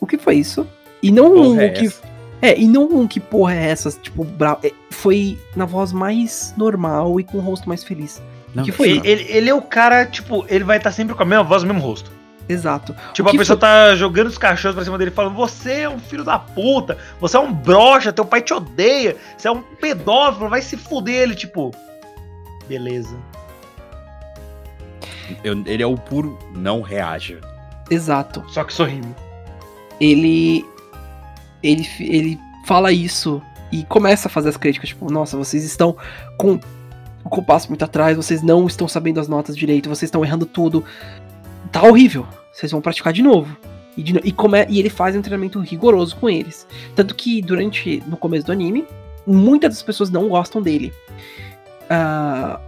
A: o que foi isso? E não um
C: Porra, é
A: que
C: essa?
A: é, e não um que porra é essa, tipo, bravo. É, foi na voz mais normal e com o rosto mais feliz.
C: Não,
A: que foi?
B: Ele, ele- ele é o cara, tipo, ele vai estar sempre com a mesma voz, o mesmo rosto.
A: Exato.
B: Tipo, a pessoa
A: foi-
B: tá jogando os cachorros pra cima dele falando: Você é um filho da puta, você é um brocha, teu pai te odeia, você é um pedófilo, vai se fuder. Ele, tipo, beleza.
C: Eu- ele é o puro não reaja.
A: Exato.
B: Só que sorrindo.
A: Ele ele ele fala isso e começa a fazer as críticas, tipo, nossa, vocês estão com o compasso muito atrás, vocês não estão sabendo as notas direito, vocês estão errando tudo. Tá horrível. Vocês vão praticar de novo. E, de no- e, come- e ele faz um treinamento rigoroso com eles. Tanto que durante no começo do anime, muitas das pessoas não gostam dele. Ah,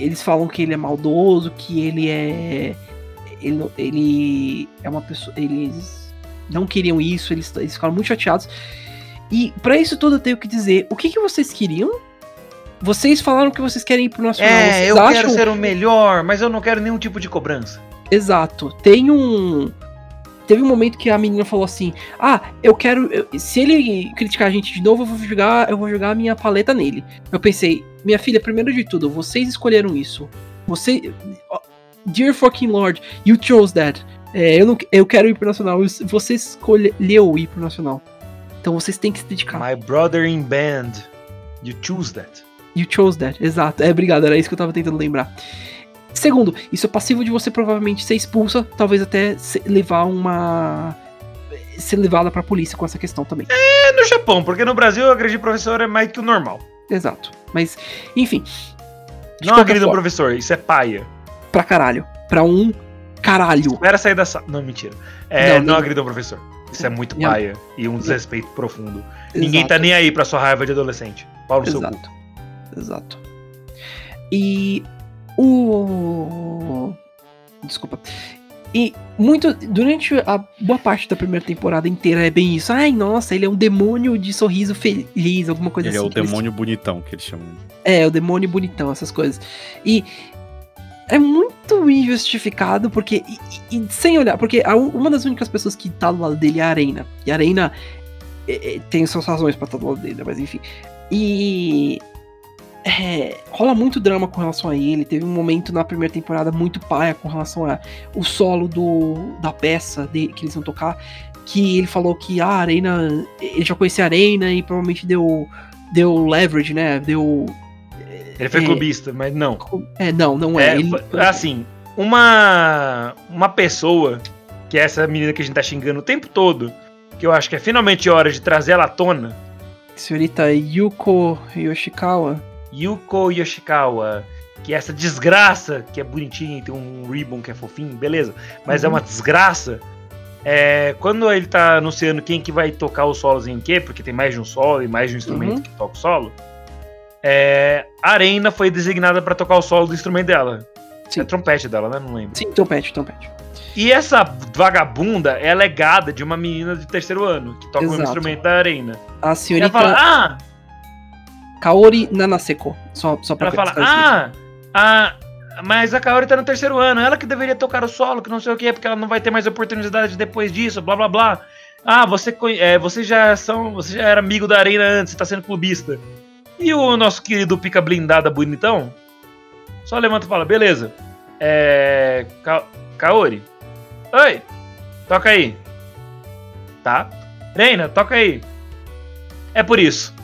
A: eles falam que ele é maldoso, que ele é ele, ele é uma pessoa. Eles não queriam isso, eles, eles ficaram muito chateados. E pra isso tudo eu tenho que dizer: o que, que vocês queriam? Vocês falaram que vocês querem ir pro Nacional.
B: É,
A: vocês
B: eu
A: acham...
B: quero ser o melhor, mas eu não quero nenhum tipo de cobrança.
A: Exato. Tem um. Teve um momento que a menina falou assim: Ah, eu quero. eu- se ele criticar a gente de novo, eu vou jogar, eu vou jogar a minha paleta nele. Eu pensei, minha filha, primeiro de tudo, vocês escolheram isso. Você. Dear fucking Lord, you chose that. É, eu, não, eu quero ir pro Nacional. Você escolheu ir pro Nacional. Então vocês têm que se dedicar.
B: My brother in band. You choose that.
A: You chose that, exato. É, obrigado, era isso que eu tava tentando lembrar. Segundo, isso é passivo de você provavelmente ser expulsa, talvez até levar uma. ser levada pra polícia com essa questão também.
B: É no Japão, porque no Brasil que professor é mais que o normal.
A: Exato. Mas, enfim,
B: Não no
A: forma.
B: professor, isso é paia.
A: pra caralho. Pra um caralho.
B: Espera sair da sala. Não, mentira. É,
A: Não,
B: não, no professor. Isso é muito
A: Não.
B: paia e um desrespeito profundo. Ninguém tá nem aí pra sua raiva de adolescente. Paulo seu cu.
A: Exato. Exato. E o. Desculpa. E muito. Durante a boa parte da primeira temporada inteira é bem isso. Ai, nossa, ele é um demônio de sorriso feliz, alguma coisa
C: Ele é
A: assim.
C: o
A: que eles-
C: demônio bonitão que eles chamam.
A: É, o demônio bonitão, essas coisas. E é muito injustificado, porque. E, e- sem olhar, porque a uma das únicas pessoas que tá do lado dele é a Arena. E a Arena é, é, tem suas razões pra estar do lado dele, mas enfim. E. é, rola muito drama com relação a ele. Teve um momento na primeira temporada muito paia com relação a o solo do, da peça de, que eles vão tocar. Que ele falou que a Arena. Ele já conhecia a Arena e provavelmente deu. Deu leverage, né? Deu.
B: Ele foi
A: É.
B: clubista, mas não.
A: É, não, não é.
B: É,
A: ele,
B: assim, uma uma pessoa, que é essa menina que a gente tá xingando o tempo todo, que eu acho que é finalmente hora de trazer ela à tona,
A: Senhorita Yuko Yoshikawa.
B: Yuko Yoshikawa, que é essa desgraça, que é bonitinha e tem um ribbon que é fofinho, beleza, mas é
A: Uhum.
B: uma desgraça. É, quando ele tá anunciando quem que vai tocar o solos em quê, porque tem mais de um solo e mais de um instrumento
A: Uhum.
B: que toca o solo, é, a Arena foi designada pra tocar o solo do instrumento dela.
A: Sim.
B: É trompete dela, né? Não lembro.
A: Sim, trompete, trompete.
B: E essa vagabunda é legada de uma menina de terceiro ano, que toca o
A: Exato.
B: instrumento da Arena.
A: A
B: E ela
A: senhorita
B: fala, ah,
A: Kaori Nanaseko. Só, só pra
B: ela fala, ah, ah, mas a Kaori tá no terceiro ano, ela que deveria tocar o solo, que não sei o que, porque ela não vai ter mais oportunidade depois disso, blá blá blá. Ah, você, é, você já são, você já era amigo da Arena antes, você tá sendo clubista. E o nosso querido pica blindada bonitão só levanta e fala, beleza. É. Ka Kaori. Oi! Toca aí. Tá. Reina, toca aí. É por isso.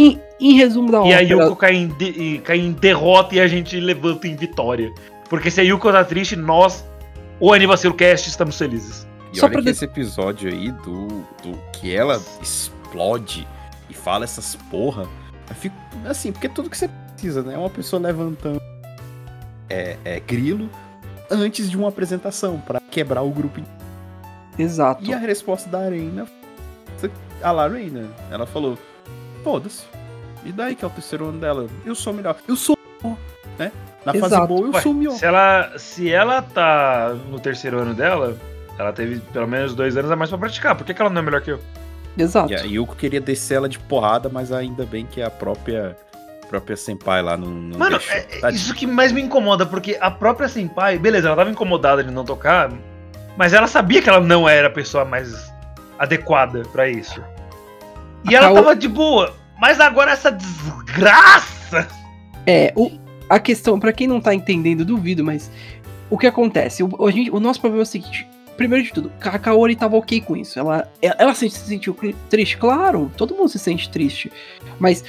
A: Em, em resumo da
B: E a
A: ópera,
B: Yuko cai em, de- e- cai em derrota e a gente levanta em vitória. Porque se a Yuko tá triste, nós, o Anivacilo Cast, estamos felizes.
C: E
A: Só
C: olha
A: pra
C: que
A: de-
C: esse episódio aí do, do que ela explode e fala essas porra, eu fico assim, porque é tudo que você precisa, né? É uma pessoa levantando é, é, grilo antes de uma apresentação pra quebrar o grupo.
A: Exato.
C: E a resposta da Arena, a Larena, ela falou: foda-se. E daí que é o terceiro ano dela? Eu sou melhor. Eu sou, né? Na fase
A: Exato.
C: boa, eu
B: Ué,
C: sou melhor.
B: se ela, se ela tá no terceiro ano dela, ela teve pelo menos dois anos a mais pra praticar. Por que, que ela não é melhor que eu?
A: Exato.
C: E a Yuko queria descer ela de porrada, mas ainda bem que a própria própria senpai lá não, não
B: Mano,
C: deixou.
B: é- é isso que mais me incomoda, porque a própria Senpai, beleza, ela tava incomodada de não tocar, mas ela sabia que ela não era a pessoa mais adequada pra isso. E
A: A
B: ela
A: Kao-
B: tava de boa, mas agora essa desgraça.
A: É, o, a questão, pra quem não tá entendendo, duvido, mas o que acontece? O, a gente- o nosso problema é o seguinte: primeiro de tudo, a Kaori tava ok com isso. Ela, ela, ela se sentiu triste, claro, todo mundo se sente triste. Mas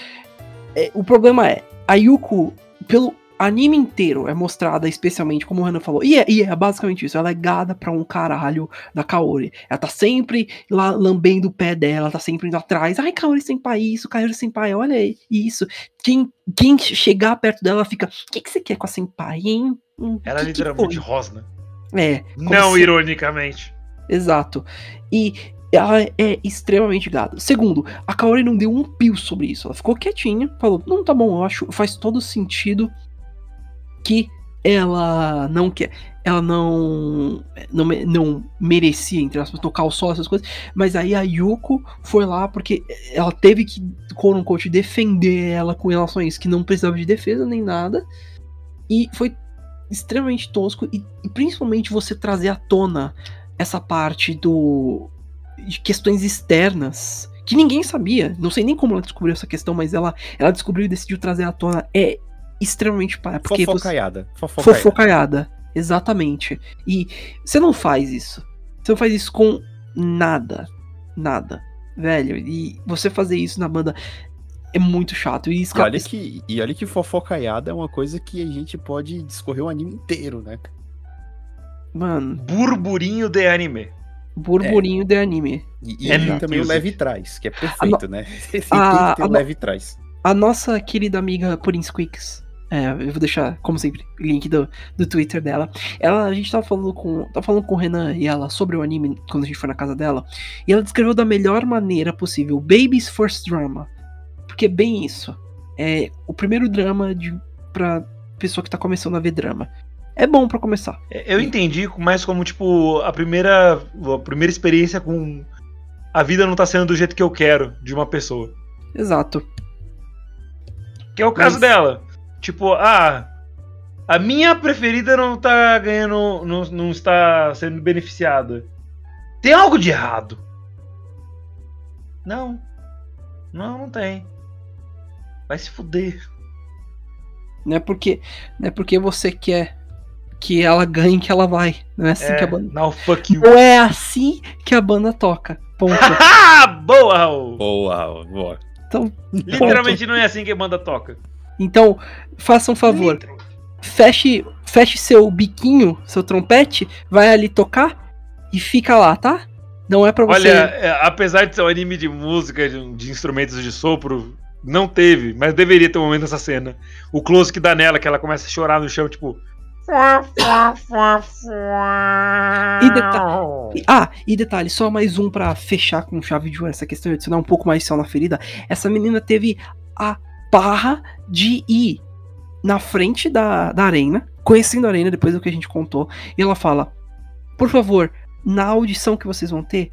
A: é, o problema é, a Yuko, pelo anime inteiro, é mostrada especialmente, como o Renan falou, e é, e é basicamente isso: ela é gada pra um caralho da Kaori. Ela tá sempre lá lambendo o pé dela, tá sempre indo atrás. Ai, Kaori senpai, isso, Kaori senpai, olha aí, isso. Quem, quem chegar perto dela fica: O que, que você quer com a senpai, hein? Hum,
B: Ela é
A: que que
B: literalmente
A: foi?"
B: rosna.
A: É, como
B: Não
A: se-
B: ironicamente.
A: Exato. E ela é extremamente gada. Segundo, a Kaori não deu um pio sobre isso. Ela ficou quietinha, falou: Não, tá bom, eu acho faz todo sentido que ela não quer. Ela não, não, não merecia, entre aspas, tocar o sol, essas coisas. Mas aí a Yuko foi lá porque ela teve que, quote unquote, defender ela com relação a isso, que não precisava de defesa nem nada. E foi extremamente tosco. E, e principalmente você trazer à tona essa parte do. de questões externas. Que ninguém sabia. Não sei nem como ela descobriu essa questão, mas ela, ela descobriu e decidiu trazer à tona. É extremamente paia. Porque você,
C: Fofocaiada. Fofocaiada.
A: Fofocaiada. Exatamente. E você não faz isso. Você não faz isso com nada. Nada. Velho. E você fazer isso na banda é muito chato. E
C: E
A: esca-
C: olha, que, e olha que fofocaiada é uma coisa que a gente pode discorrer o anime inteiro, né?
A: Mano,
B: Burburinho de anime.
A: burburinho de anime.
C: E, e
B: É
C: também o leve trás, que é perfeito, né? Tem
A: a-
C: que ter
A: a
C: leve trás.
A: A nossa querida amiga Purin Squeaks, é, eu vou deixar, como sempre, o link do, do Twitter dela. Ela, a gente tava falando com. Tava falando com o Renan e ela sobre o anime quando a gente foi na casa dela. E ela descreveu da melhor maneira possível. Baby's First Drama. Porque é bem isso. É o primeiro drama de, pra pessoa que tá começando a ver drama. É bom pra começar.
B: É, Eu entendi mais como, tipo, a primeira, a primeira experiência com. A vida não tá sendo do jeito que eu quero de uma pessoa.
A: Exato.
B: Que é o caso
A: Mas-
B: dela. Tipo, ah, a minha preferida não tá ganhando, não, não está sendo beneficiada. Tem algo de errado? Não. Não, não tem. Vai se fuder.
A: Não é porque, não é porque você quer que ela ganhe que ela vai. Não é assim que a
B: É,
A: banda.
B: now fuck you.
A: Não é assim que a banda toca. Ponto.
B: Ah, boa, Raul!
C: Boa, boa.
A: Então,
B: Literalmente não é assim que a banda toca.
A: Então, faça um favor.
B: Litro.
A: Feche, feche seu biquinho, seu trompete, vai ali tocar e fica lá, tá? Não é pra você.
B: Olha, é, apesar de ser um anime de música, de, de instrumentos de sopro, não teve, mas deveria ter um momento nessa cena. O close que dá nela, que ela começa a chorar no chão, tipo.
A: E detalhe, ah, e detalhe, só mais um pra fechar com chave de ouro essa questão de adicionar um pouco mais de sal na ferida. Essa menina teve a barra de ir na frente da, da arena, conhecendo a arena depois do que a gente contou, e ela fala: Por favor, na audição que vocês vão ter,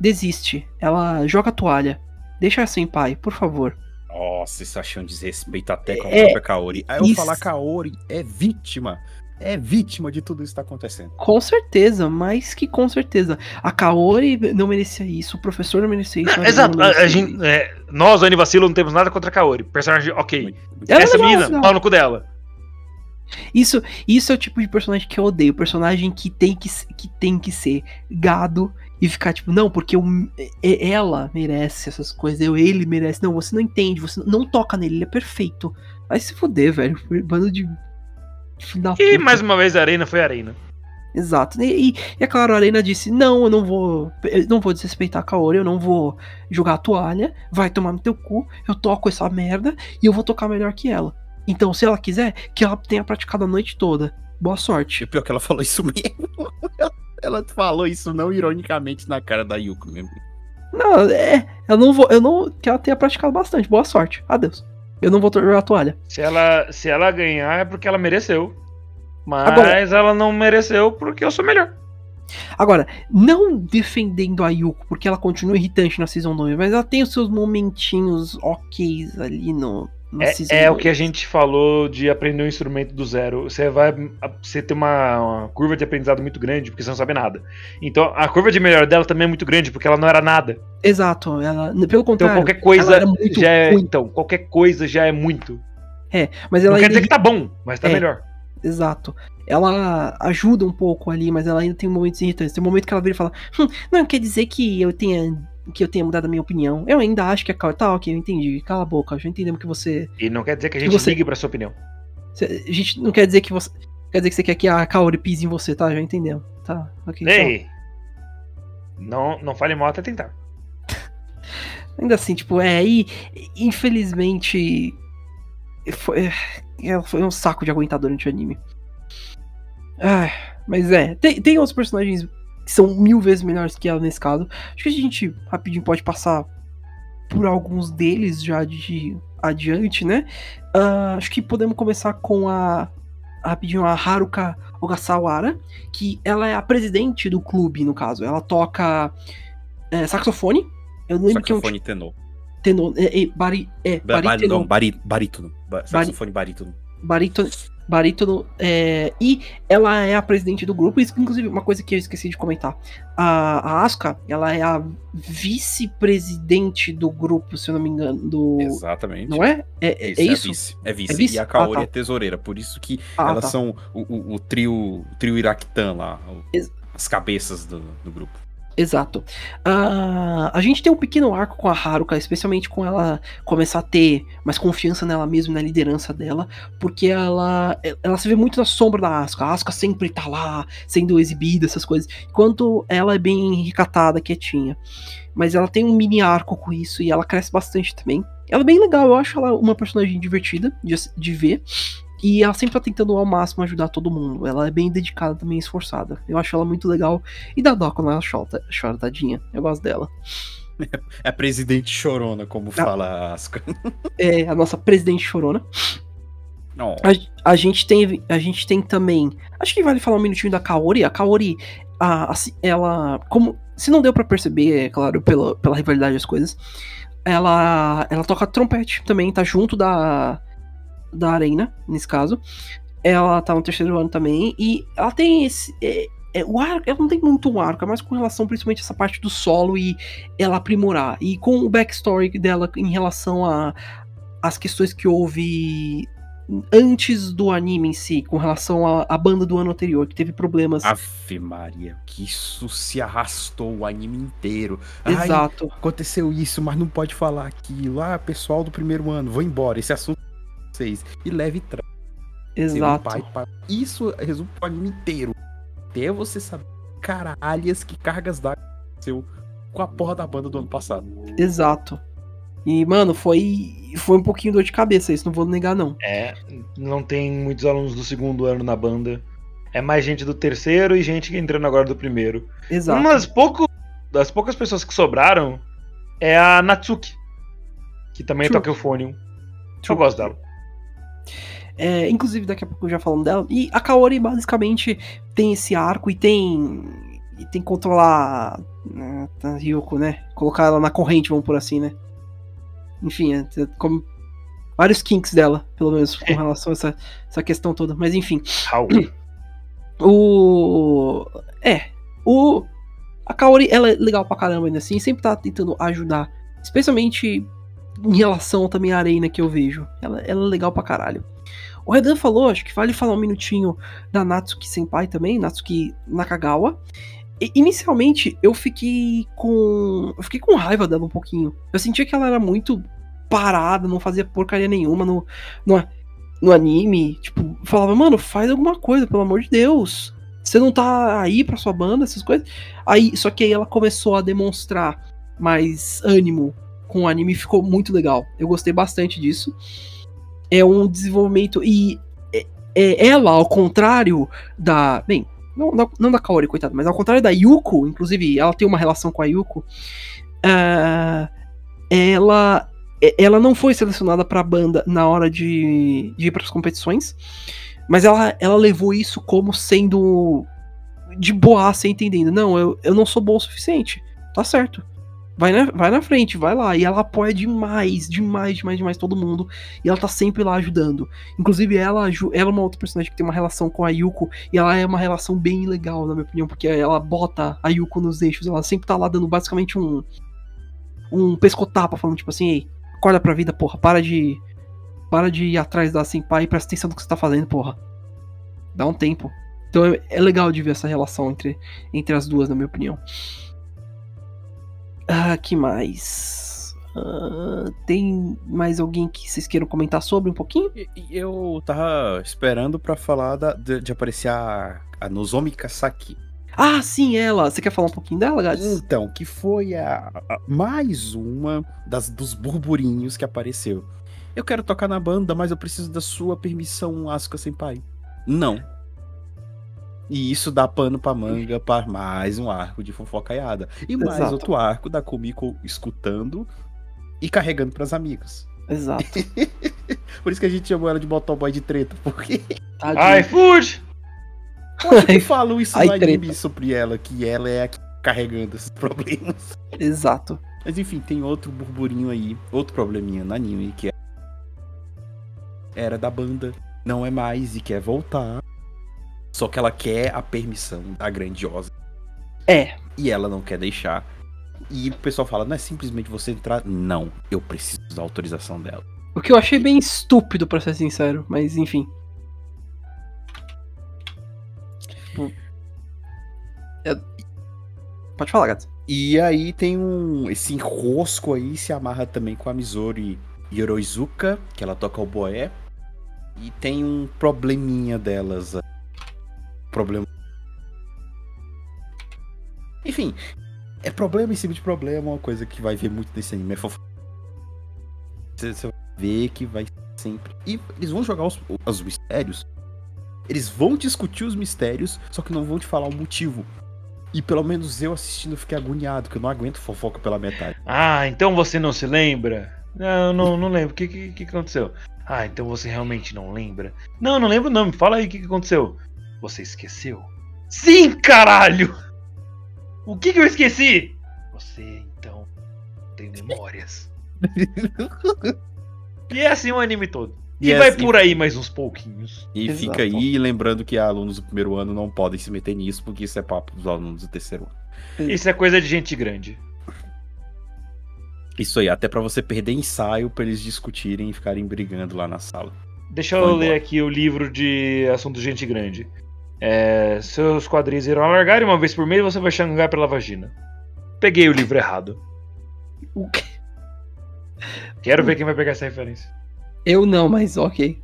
A: desiste. Ela joga a toalha. Deixa sem pai, por favor.
C: Nossa, isso achei um desrespeito até com a
A: É,
C: própria Kaori. Aí eu
A: isso.
C: falar Kaori é vítima. É vítima de tudo isso que tá acontecendo.
A: Com certeza, mais que com certeza. A Kaori não merecia isso, o professor não merecia isso. a Arena
B: Exato,
A: não
B: a,
A: merecia
B: a gente, é, nós, o Anivacilo, não temos nada contra a Kaori. Personagem, ok.
A: Ela é
B: Essa menina, pau no cu dela.
A: Isso, isso é o tipo de personagem que eu odeio. Personagem que tem que, que tem que ser gado e ficar tipo, não, porque eu, e- ela merece essas coisas, eu, ele merece. Não, você não entende, você não toca nele, ele é perfeito. Vai se fuder, velho. Bando de.
B: E
A: puta.
B: mais uma vez a Arena foi a Arena.
A: Exato. E, e, e é claro, a Arena disse: Não, eu não vou. Eu não vou desrespeitar a Kaori, eu não vou jogar a toalha. Vai tomar no teu cu. Eu toco essa merda e eu vou tocar melhor que ela. Então, se ela quiser, que ela tenha praticado a noite toda. Boa sorte.
C: o pior é que ela falou isso mesmo. Ela falou isso não ironicamente na cara da Yuko mesmo.
A: Não, é. Eu não vou. Eu não. Que ela tenha praticado bastante. Boa sorte. Adeus. Eu não vou jogar a toalha.
B: Se ela, se ela ganhar é porque ela mereceu. Mas
A: Agora-
B: ela não mereceu porque eu sou melhor.
A: Agora, não defendendo a Yuko, porque ela continua irritante na Season 2, mas ela tem os seus momentinhos ok ali no.
B: É, é o
A: 2.
B: que a gente falou de aprender um instrumento do zero. Você vai. Você tem uma, uma curva de aprendizado muito grande porque você não sabe nada. Então a curva de melhor dela também é muito grande porque ela não era nada.
A: Exato, ela. Pelo
B: Então
A: contrário.
B: qualquer coisa
A: ela era muito
B: já é.
A: ruim.
B: Então, qualquer coisa já é muito.
A: Mas ela
B: não quer dizer que tá bom, mas tá
A: É.
B: melhor.
A: Exato. Ela ajuda um pouco ali, mas ela ainda tem momentos irritantes. Tem um momento que ela vira e fala: hum, Não quer dizer que eu tenha. Que eu tenha mudado a minha opinião. Eu ainda acho que a Kaori. Tá, ok, eu entendi. Cala a boca. Já entendemos que você.
B: E não quer dizer que a gente
A: você?
B: ligue pra sua opinião.
A: você- A gente não quer dizer que você. Quer dizer que você quer que a Kaori pise em você, tá? Já entendemos. Tá, ok.
B: Ei! Não, não fale mal até tentar.
A: Ainda assim, tipo, é, e infelizmente. Foi, ela foi um saco de aguentar durante o anime. Ah, mas é, tem, tem outros personagens que são mil vezes melhores que ela nesse caso. Acho que a gente rapidinho pode passar por alguns deles já de adiante, né? Ah, acho que podemos começar com a. Rapidinho, a Haruka Ogasawara, que ela é a presidente do clube, no caso. Ela toca é, saxofone. Eu lembro que é um
C: Saxofone tenor.
A: tenor, é, é, bari, é,
C: Ba- ba-
A: barítono,
C: não, bari- barítono. Ba- Saxofone barítono.
A: barítono, barítono, é, e ela é a presidente do grupo, isso inclusive uma coisa que eu esqueci de comentar, a, a Asuka, ela é a vice-presidente do grupo, se eu não me engano, do,
C: Exatamente.
A: não é? É, é,
C: Isso,
A: é
C: é
A: isso?
C: vice. É vice.
A: É vice?
C: E a Kaori
A: Ah, tá.
C: é tesoureira. Por isso que
A: Ah,
C: elas
A: tá.
C: são o, o- o trio, o trio Iraquitan lá. o- as cabeças do, do grupo.
A: Exato. Ah, a gente tem um pequeno arco com a Haruka, especialmente com ela começar a ter mais confiança nela mesma, na liderança dela, porque ela, ela se vê muito na sombra da Asuka. A Asuka sempre tá lá, sendo exibida, essas coisas, enquanto ela é bem recatada, quietinha. Mas ela tem um mini arco com isso e ela cresce bastante também. Ela é bem legal, eu acho ela uma personagem divertida de, de ver. E ela sempre tá tentando ao máximo ajudar todo mundo. Ela é bem dedicada também, esforçada. Eu acho ela muito legal. E dá dó quando ela chora, chora tadinha. Eu gosto dela.
C: É a presidente chorona, como fala a Asuka.
A: É a nossa presidente chorona.
C: Não,
A: A, a gente tem, a gente tem também. Acho que vale falar um minutinho da Kaori. A Kaori, a, ela. Como. Se não deu pra perceber, é claro, pela, pela rivalidade das coisas. Ela. Ela toca trompete também, tá junto da. Da Arena, nesse caso. Ela tá no terceiro ano também. E ela tem esse. É, é, o arco, ela não tem muito um arco, é mais com relação principalmente a essa parte do solo e ela aprimorar. E com o backstory dela em relação a as questões que houve antes do anime em si, com relação à, banda do ano anterior, que teve problemas.
C: Ave Maria, que isso se arrastou o anime inteiro. Ai,
A: Exato.
C: aconteceu isso, mas não pode falar aquilo. Ah, pessoal do primeiro ano, vou embora. Esse assunto vocês. E leve tra- um
A: Exato.
C: pai para- Isso resume o anime inteiro. Até você saber caralhas que cargas d'água aconteceu com a porra da banda do ano passado.
A: Exato. E, mano, foi. Foi um pouquinho dor de cabeça, isso não vou negar, não.
B: É, não tem muitos alunos do segundo ano na banda. É mais gente do terceiro e gente entrando agora do primeiro.
A: Exato.
B: Uma das, pouco, das poucas pessoas que sobraram é a Natsuki, que também
A: True.
B: toca.
A: True.
B: Eu gosto dela.
A: É, inclusive, daqui a pouco já falando dela. E a Kaori basicamente tem esse arco e tem. E tem que controlar né, a Ryoko, né? Colocar ela na corrente, vamos por assim, né? Enfim, é, é como. Vários kinks dela, pelo menos, com
B: É.
A: relação a essa, essa questão toda. Mas enfim.
B: Raul.
A: O. É. O. A Kaori, ela é legal pra caramba ainda assim, sempre tá tentando ajudar. Especialmente em relação também à Arena que eu vejo. Ela, ela é legal pra caralho. O Redan falou, acho que vale falar um minutinho da Natsuki Senpai também, Natsuki Nakagawa. E, inicialmente eu fiquei com. Eu fiquei com raiva dela um pouquinho. Eu sentia que ela era muito parada, não fazia porcaria nenhuma no, no, no anime. Tipo, falava, mano, faz alguma coisa, pelo amor de Deus. Você não tá aí pra sua banda, essas coisas. Aí, só que aí ela começou a demonstrar mais ânimo com o anime ficou muito legal. Eu gostei bastante disso. É um desenvolvimento. E é- é ela, ao contrário da. Bem, não, não, não da Kaori, coitada, mas ao contrário da Yuko, inclusive ela tem uma relação com a Yuko. ah, ela ela não foi selecionada pra banda na hora de, de ir pras competições, mas ela, ela levou isso como sendo de boa, sem entendendo. Não, eu, eu não sou boa o suficiente. Tá certo. Vai na, vai na frente, vai lá. E ela apoia demais, demais, demais, demais todo mundo. E ela tá sempre lá ajudando. Inclusive, ela, ela é uma outra personagem que tem uma relação com a Yuko. E ela é uma relação bem legal, na minha opinião. Porque ela bota a Yuko nos eixos. Ela sempre tá lá dando basicamente um. Um pescotapa, falando tipo assim: Ei, acorda pra vida, porra. Para de. Para de ir atrás da Senpai e presta atenção no que você tá fazendo, porra. Dá um tempo. Então é, é legal de ver essa relação entre, entre as duas, na minha opinião. Ah, que mais? Uh, tem mais alguém que vocês queiram comentar sobre um pouquinho?
C: Eu tava esperando para falar da, de, de, aparecer a, a Nozomi Kasaki.
A: Ah, sim, ela. Você quer falar um pouquinho dela, Gats?
C: Então, que foi a, a, mais uma das, dos burburinhos que apareceu. Eu quero tocar na banda, mas eu preciso da sua permissão, Asuka Senpai. Não. E isso dá pano pra manga para mais um arco de fofocaiada. E mais Exato. outro arco da Kumiko escutando e carregando pras amigas.
A: Exato.
C: Por isso que a gente chamou ela de motoboy de treta, porque.
B: Ai, fude!
C: Por que falam isso Ai, no anime sobre ela, que ela é a que carregando esses problemas?
A: Exato.
C: Mas enfim, tem outro burburinho aí, outro probleminha no anime, que é... era da banda, não é mais e quer voltar. Só que ela quer a permissão da grandiosa.
A: É.
C: E ela não quer deixar. E o pessoal fala, não é simplesmente você entrar. Não, eu preciso da autorização dela.
A: O que eu achei bem estúpido, pra ser sincero, mas enfim. Eu... Pode falar, gato.
C: E aí tem um. Esse enrosco aí se amarra também com a Mizori Yoroizuka, que ela toca o boé. E tem um probleminha delas problema. Enfim, é problema em cima de problema, uma coisa que vai ver muito nesse anime. É fof... Você vai ver que vai sempre. E eles vão jogar os, os mistérios. Eles vão discutir os mistérios, só que não vão te falar o motivo. E pelo menos eu assistindo fiquei agoniado, que eu não aguento fofoca pela metade.
B: Ah, então você não se lembra? Não, não, não lembro. O que, que, que aconteceu? Ah, então você realmente não lembra? Não, não lembro não. Me fala aí o que, que aconteceu. Você esqueceu? Sim, caralho! O que, que eu esqueci? Você, então, tem memórias. e é assim o anime todo. E, e vai assim... por aí mais uns pouquinhos.
C: E Exato. fica aí lembrando que alunos do primeiro ano não podem se meter nisso, porque isso é papo dos alunos do terceiro ano.
B: Isso é coisa de gente grande.
C: Isso aí, até para você perder ensaio para eles discutirem e ficarem brigando lá na sala.
B: Deixa eu ler aqui o livro de assunto gente grande. É, seus quadris irão alargar e uma vez por mês você vai xangar pela vagina. Peguei o livro errado.
A: O quê?
B: Quero ver quem vai pegar essa referência.
A: Eu não, mas ok.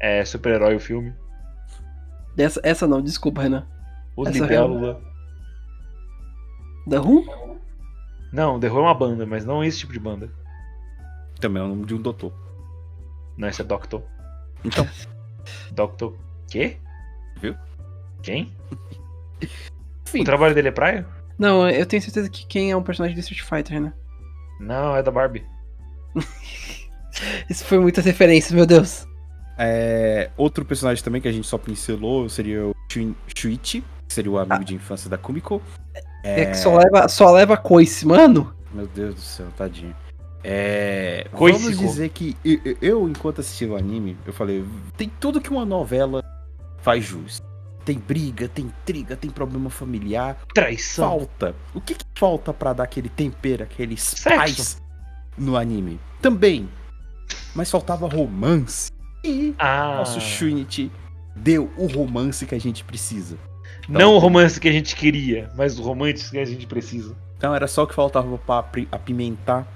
B: É super-herói o filme.
A: Essa, essa não, desculpa, Renan.
B: O Libélula.
A: The Who?
B: Não, The Who é uma banda, mas não esse tipo de banda.
C: Também é o nome de um doutor.
B: Não, esse é Doctor.
C: Então.
B: Doctor. Quê?
C: Viu?
B: Quem? Enfim. O trabalho dele é praia?
A: Não, eu tenho certeza que quem é um personagem de Street Fighter, né?
B: Não, é da Barbie.
A: Isso foi muitas referências, meu Deus.
C: É, outro personagem também que a gente só pincelou seria o Shuichi, que seria o amigo ah. de infância da Kumiko.
A: É... é, que só leva, só leva coice, mano.
C: Meu Deus do céu, tadinho. É, vamos dizer que eu, eu, enquanto assisti o anime, eu falei, tem tudo que uma novela faz jus. Tem briga, tem intriga, tem problema familiar.
B: Traição.
C: Falta. O que, que falta para dar aquele tempero, aquele spice no anime? Também. Mas faltava romance. E ah. nosso Trinity deu o romance que a gente precisa.
B: Então, Não o romance que a gente queria, mas o romance que a gente precisa.
C: Então era só o que faltava para apimentar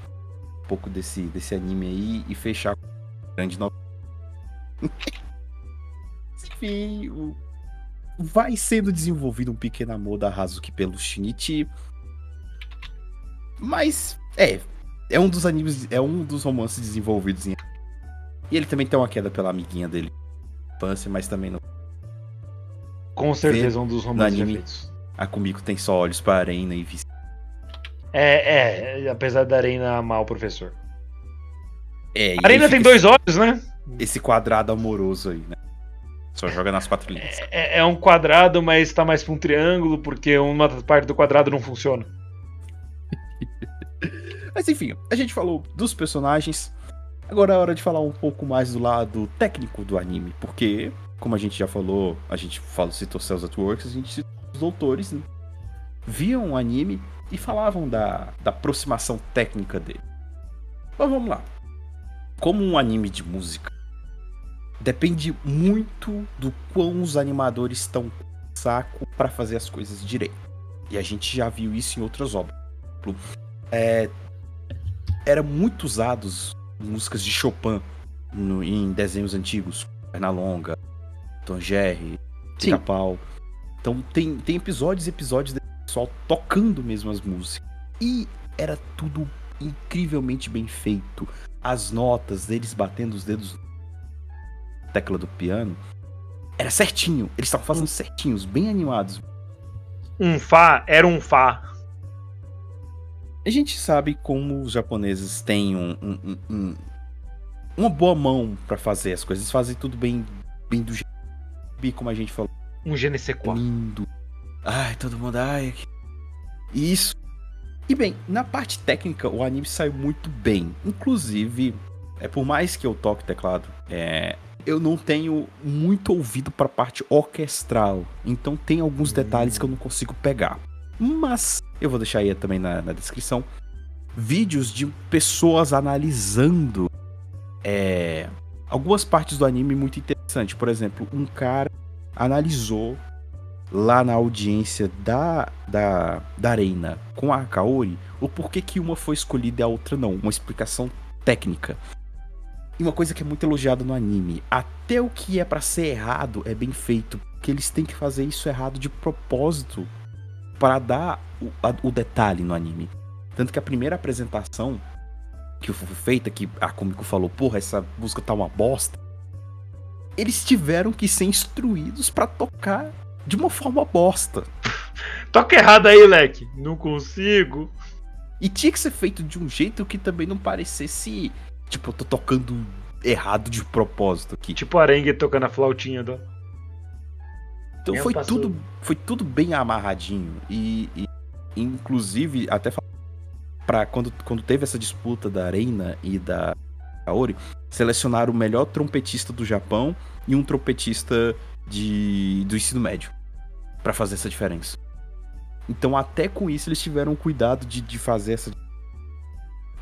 C: um pouco desse, desse anime aí e fechar com grande novela. enfim, o... vai sendo desenvolvido um pequeno amor da Hazuki pelo Shinichi. Mas é, é um dos animes, é um dos romances desenvolvidos em E ele também tem uma queda pela amiguinha dele. Infância, mas também não.
B: Com certeza um dos romances
C: anime, A Kumiko tem só olhos para a arena e vice.
B: É, é, apesar da Arena amar o professor.
C: É,
B: A Arena tem
C: fica
B: dois olhos, né?
C: esse quadrado amoroso aí, né? Só joga nas quatro linhas.
B: É, é um quadrado, mas tá mais pra um triângulo, porque uma parte do quadrado não funciona.
C: Mas enfim, a gente falou dos personagens. Agora é hora de falar um pouco mais do lado técnico do anime, porque, como a gente já falou, a gente falou, citou Cells at Works, a gente citou os doutores, né? viam o anime e falavam da, da aproximação técnica dele. Mas vamos lá. Como um anime de música, depende muito do quão os animadores estão com saco para fazer as coisas direito. E a gente já viu isso em outras obras. Por exemplo, É, era muito usados músicas de Chopin no- em desenhos antigos, Pernalonga, Tom Jerry. Pica-Pau. Então tem, tem episódios e episódios desse pessoal tocando mesmo as músicas. E era tudo incrivelmente bem feito. As notas deles batendo os dedos tecla do piano. Era certinho. Eles estavam fazendo certinhos, bem animados.
B: Um Fá era um Fá.
C: A gente sabe como os japoneses têm um, um- um- um- uma boa mão pra fazer as coisas. Eles fazem tudo bem, bem do jeito. Como a gente falou.
B: Um je ne sais quoi.
C: lindo. Ai, todo mundo. Ai, isso. E bem, na parte técnica, o anime saiu muito bem. Inclusive, é por mais que eu toque teclado, é, eu não tenho muito ouvido pra parte orquestral. Então tem alguns detalhes que eu não consigo pegar. Mas eu vou deixar aí também na, na descrição vídeos de pessoas analisando é, algumas partes do anime muito interessante. Por exemplo, um cara analisou lá na audiência da, da, da Arena com a Kaori o porquê que uma foi escolhida e a outra não. Uma explicação técnica. E uma coisa que é muito elogiada no anime, até o que é pra ser errado é bem feito, porque eles têm que fazer isso errado de propósito para dar o, a- o detalhe no anime. Tanto que a primeira apresentação que foi feita, que a Komiko falou, porra, essa música tá uma bosta. Eles tiveram que ser instruídos pra tocar de uma forma bosta.
B: Toca errado aí, leque. Não consigo.
C: E tinha que ser feito de um jeito que também não parecesse, tipo, eu tô tocando errado de propósito aqui.
B: Tipo arengue tocando a flautinha do.
C: Então
B: Eu
C: foi tudo, foi tudo bem amarradinho e, e, inclusive até para quando, quando teve essa disputa da Arena e da Kaori, selecionaram o melhor trompetista do Japão e um trompetista de do ensino médio pra fazer essa diferença. Então até com isso eles tiveram cuidado de, de fazer essa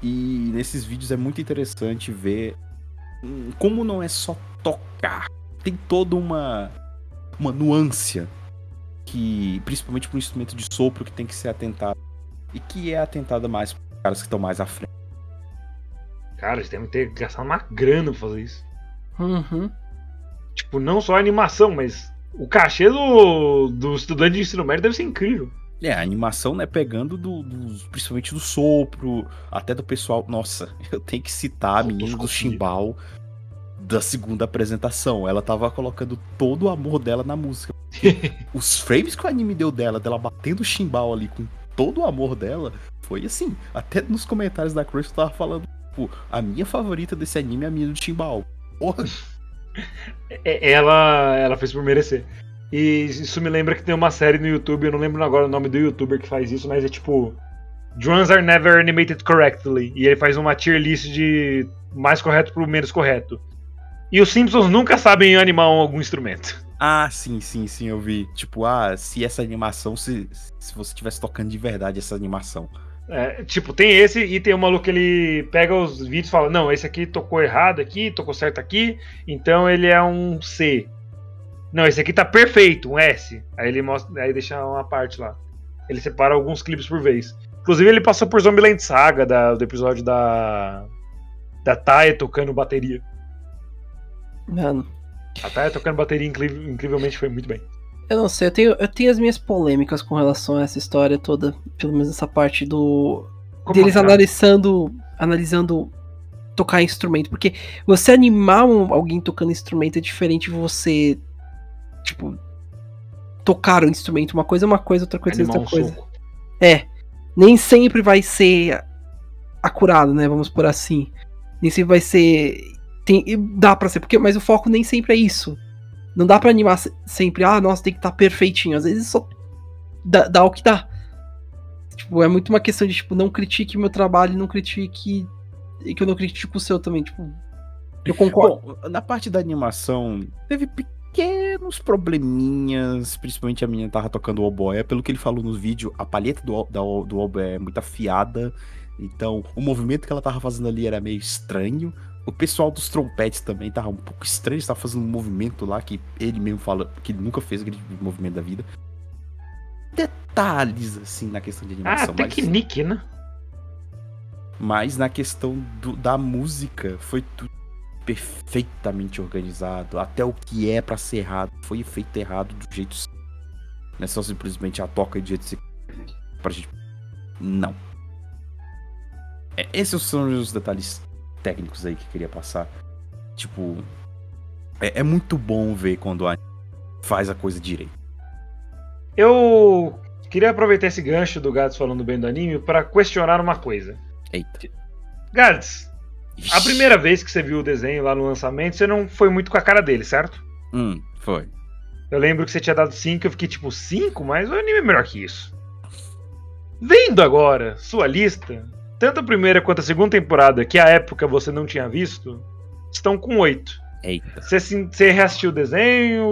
C: e nesses vídeos é muito interessante ver como não é só tocar, tem toda uma uma nuance que, principalmente para um instrumento de sopro, que tem que ser atentado. E que é atentada mais para caras que estão mais à frente.
B: Cara, eles devem ter gastado uma grana pra fazer isso.
A: Uhum.
B: Tipo, não só a animação, mas o cachê do, do estudante de ensino médio deve ser incrível.
C: É, a animação, né, pegando do, dos- principalmente do sopro, até do pessoal. Nossa, eu tenho que citar a menina do chimbal da segunda apresentação. Ela tava colocando todo o amor dela na música. Os frames que o anime deu dela, dela batendo o chimbal ali com todo o amor dela, foi assim. Até nos comentários da Crush eu tava falando, pô, a minha favorita desse anime é a menina do chimbal. Porra,
B: É- Ela, ela fez por merecer. E isso me lembra que tem uma série no YouTube, eu não lembro agora o nome do youtuber que faz isso, mas é tipo. Drums are never animated correctly. E ele faz uma tier list de mais correto pro menos correto. E os Simpsons nunca sabem animar algum instrumento.
C: Ah, sim, sim, sim, eu vi. Tipo, ah, se essa animação, se, se você estivesse tocando de verdade essa animação.
B: É, tipo, tem esse e tem o maluco que ele pega os vídeos e fala: Não, esse aqui tocou errado aqui, tocou certo aqui, então ele é um C. Não, esse aqui tá perfeito, um S. Aí ele mostra, aí deixa uma parte lá. Ele separa alguns clipes por vez. Inclusive, ele passou por Zombieland Saga, da- do episódio da. Da Taya tocando bateria.
A: Mano,
B: A Taya tocando bateria incri- incrivelmente foi muito bem.
A: eu não sei, eu tenho, eu tenho as minhas polêmicas com relação a essa história toda. Pelo menos essa parte do.
B: Como
A: deles
B: assim?
A: analisando. Analisando tocar instrumento. Porque você animar um- alguém tocando instrumento é diferente de você. Tipo. Tocar o instrumento. Uma coisa é uma coisa, outra coisa é outra coisa.
B: soco.
A: É. nem sempre vai ser acurado, né? Vamos por assim. Nem sempre vai ser. Tem, dá pra ser, porque, mas o foco nem sempre é isso. Não dá pra animar sempre, ah, nossa, tem que estar tá perfeitinho. Às vezes só dá, dá o que dá. Tipo, é muito uma questão de, tipo, não critique meu trabalho, não critique. E que eu não critico o seu também, tipo. Eu concordo.
C: Bom, na parte da animação, teve pequenos probleminhas, principalmente a menina tava tocando o oboé. Pelo que ele falou no vídeo, a palheta do, da, do oboé é muito afiada. Então, o movimento que ela tava fazendo ali era meio estranho. O pessoal dos trompetes também tava um pouco estranho, estava fazendo um movimento lá que ele mesmo fala que ele nunca fez aquele movimento da vida. Detalhes, assim, na questão de animação.
B: Ah, technique, mas... né?
C: Mas na questão do, da música, foi tudo perfeitamente organizado. Até o que é para ser errado foi feito errado do jeito certo. Não é só simplesmente a toca de jeito pra gente. Não. É, esses são os detalhes técnicos aí que eu queria passar. Tipo, é, é muito bom ver quando a faz a coisa direito.
B: Eu queria aproveitar esse gancho do Gads falando bem do anime para questionar uma coisa.
C: Eita.
B: Gads, a primeira vez que você viu o desenho lá no lançamento, você não foi muito com a cara dele, certo?
C: Hum, foi.
B: Eu lembro que você tinha dado 5, eu fiquei tipo 5, mas o anime é melhor que isso. Vendo agora sua lista, tanto a primeira quanto a segunda temporada, que a época você não tinha visto, estão com oito.
C: Eita.
B: Você, você reassistiu o desenho?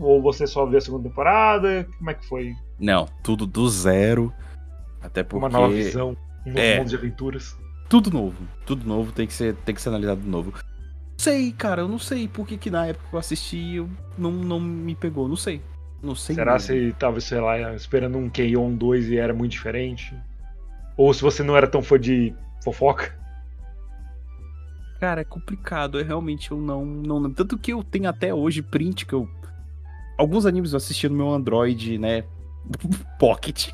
B: Ou você só viu a segunda temporada? Como é que foi?
C: Não, tudo do zero. Até porque.
B: Uma nova visão, um novo
C: É.
B: mundo de aventuras.
C: Tudo novo. Tudo novo tem que ser, tem que ser analisado de novo. Sei, cara, eu não sei por que, que na época que eu assisti eu não, não me pegou. Não sei. Não sei.
B: Será
C: mesmo.
B: se tava, sei lá, esperando um K-On 2 e era muito diferente? Ou se você não era tão fã de fofoca?
C: Cara, é complicado. É realmente eu não, não. Tanto que eu tenho até hoje print que eu. Alguns animes eu assisti no meu Android, né? Pocket.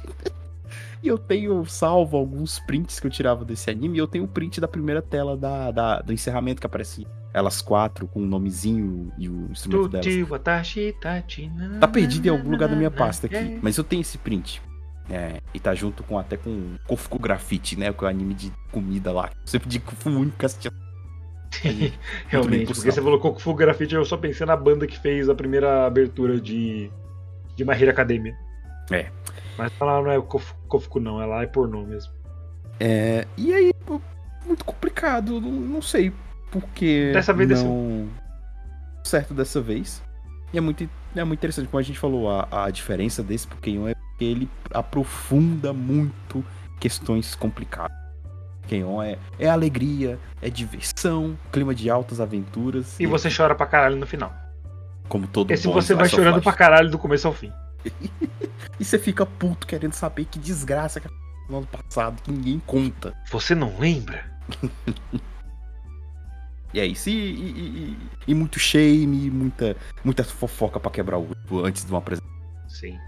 C: E eu tenho salvo alguns prints que eu tirava desse anime. E eu tenho o print da primeira tela da, da- do encerramento que aparece elas quatro com o nomezinho e o instrumento delas. Tá perdido em algum lugar da minha pasta aqui. Mas eu tenho esse print. É, e tá junto com até com Kofuku Graffiti, né? Que é o anime de comida lá. Eu sempre digo que fui o único que assistia.
B: Realmente,
C: por
B: porque você falou Kokufu Graffiti, eu só pensei na banda que fez a primeira abertura de, de My Hero Academia.
C: É.
B: Mas lá não é Kofu- Kofuku não, é lá é pornô mesmo.
C: É, e aí, muito complicado. Não, não sei porque.
B: Dessa vez
C: não certo dessa vez. E é muito, é muito interessante, como a gente falou, a, a diferença desse Pokémon é que ele aprofunda muito questões complicadas. Pokémon é, é alegria, é diversão, clima de altas aventuras.
B: E você chora pra caralho no final.
C: como todo
B: Esse
C: bom
B: você vai chorando
C: life.
B: pra caralho do começo ao fim.
C: E você fica puto querendo saber que desgraça que aconteceu no ano passado, que ninguém conta.
B: Você não lembra?
C: E é isso. E, e- e- e muito shame, muita, muita fofoca pra quebrar o antes de uma apresentação.
B: Sim.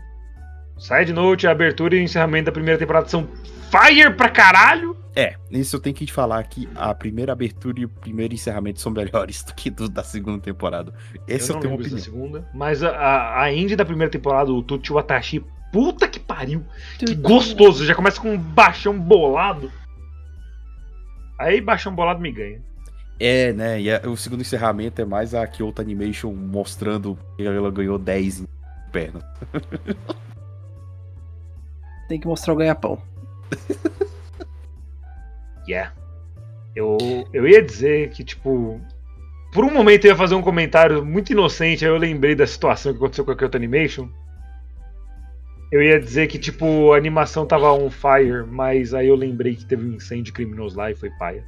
B: Side Note, a abertura e o encerramento da primeira temporada são fire pra caralho.
C: É, isso eu tenho que te falar que a primeira abertura e o primeiro encerramento são melhores do que do da segunda temporada. Esse eu,
B: não
C: tenho uma
B: da
C: opinião.
B: segunda. Mas a, a, a indie da primeira temporada, o Tuti Watashi, puta que pariu. Que gostoso. Já começa com um baixão bolado. Aí baixão bolado me ganha.
C: É, né? E a- o segundo encerramento é mais a Kyoto Animation mostrando que ela ganhou 10 em pernas.
A: Tem que mostrar o ganha-pão.
B: Yeah. Eu, eu ia dizer que, tipo. Por um momento eu ia fazer um comentário muito inocente, aí eu lembrei da situação que aconteceu com a Kyoto Animation. Eu ia dizer que, tipo, a animação tava on fire, mas aí eu lembrei que teve um incêndio criminoso lá e foi paia.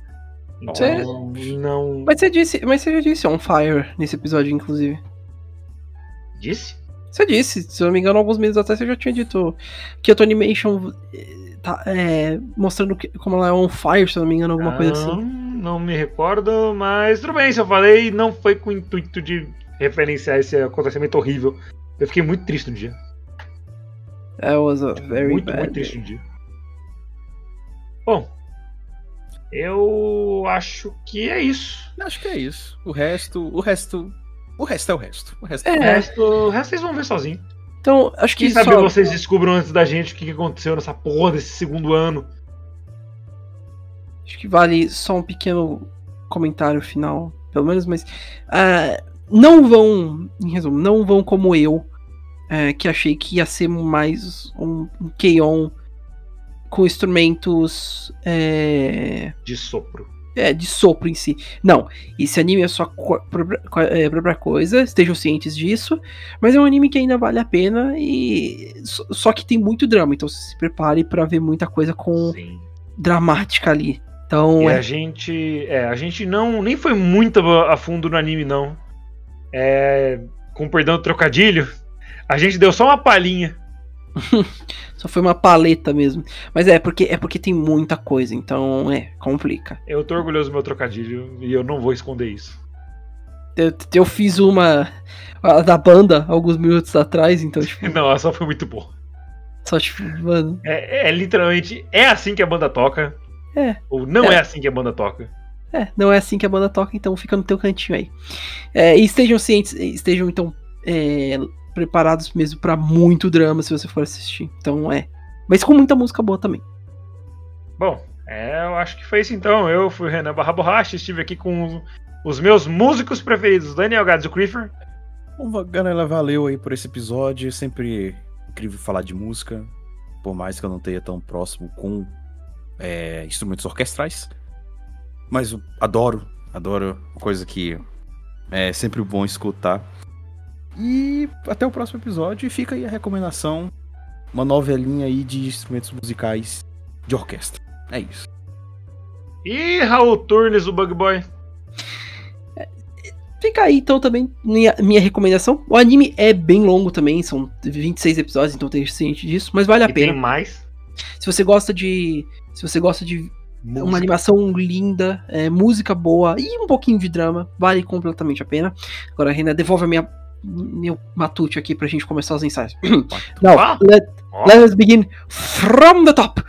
B: Então, não.
A: Mas você disse, mas você já disse on fire nesse episódio, inclusive.
B: Disse?
A: Você disse, se eu não me engano, alguns meses atrás você já tinha dito que a Animation eh, tá é, mostrando que- como ela é on fire, se eu não me engano, alguma coisa
B: Não,
A: assim.
B: Não me recordo, mas tudo bem, se eu falei, não foi com o intuito de referenciar esse acontecimento horrível. Eu fiquei muito triste no dia.
A: That was a very
B: muito,
A: bad
B: muito triste no dia. Bom, eu acho que é isso.
C: Acho que é isso. O resto, o resto, o resto é o resto. O resto
A: É.
B: O resto, o resto vocês vão ver sozinho.
A: Então, acho que
B: Quem sabe
A: só-
B: vocês descubram antes da gente o que aconteceu nessa porra desse segundo ano.
A: Acho que vale só um pequeno comentário final, pelo menos, mas ah, não vão, em resumo, não vão como eu, eh, que achei que ia ser mais um, um K-On! com instrumentos eh,
B: De sopro.
A: É, de sopro em si. Não, esse anime é sua própria, é, própria coisa, estejam cientes disso, mas é um anime que ainda vale a pena e só, que tem muito drama, então se prepare pra ver muita coisa com
B: Sim.
A: dramática ali. Então, é,
B: a gente. É, a gente não. Nem foi muito a a fundo no anime, não. É. Com perdão do trocadilho. A gente deu só uma palhinha.
A: Só foi uma paleta mesmo. Mas é porque é porque tem muita coisa, então é, complica.
B: Eu tô orgulhoso do meu trocadilho e eu não vou esconder isso.
A: Eu, eu fiz uma da banda alguns minutos atrás, então, tipo,
B: Não, essa foi muito boa.
A: só tipo, mano.
B: É, é literalmente. É assim que a banda toca.
A: É.
B: Ou não
A: É.
B: é. assim que a banda toca.
A: É, não é assim que a banda toca, então fica no teu cantinho aí. É, e estejam cientes, estejam então é, preparados mesmo pra muito drama se você for assistir. Então é. Mas com muita música boa também.
B: Bom, é, eu acho que foi isso então. Eu fui o Renan Barra Borracha, estive aqui com os meus músicos preferidos, Daniel Gads e o Creeper.
C: Bom, galera, valeu aí por esse episódio. É sempre incrível falar de música, por mais que eu não esteja tão próximo com é, instrumentos orquestrais. Mas eu adoro, adoro coisa que é sempre bom escutar. E até o próximo episódio. E fica aí a recomendação: uma novelinha aí de instrumentos musicais de orquestra. É isso.
B: E Raul Turnes, o Bug Boy.
A: Fica aí então também minha, minha recomendação. O anime é bem longo também, são 26 episódios, então tem ciente disso, mas vale a
B: E tem
A: pena.
B: mais.
A: Se você gosta de. Se você gosta de
B: música.
A: uma animação linda, é, música boa e um pouquinho de drama, vale completamente a pena. Agora, Renan, devolve a minha, meu matute aqui pra gente começar os ensaios. Now,
B: Ah.
A: let,
B: Ó.
A: let us begin from the top.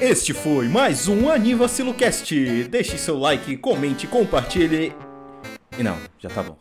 D: Este foi mais um Anivacilocast. Deixe seu like, comente, compartilhe. E não, já tá bom.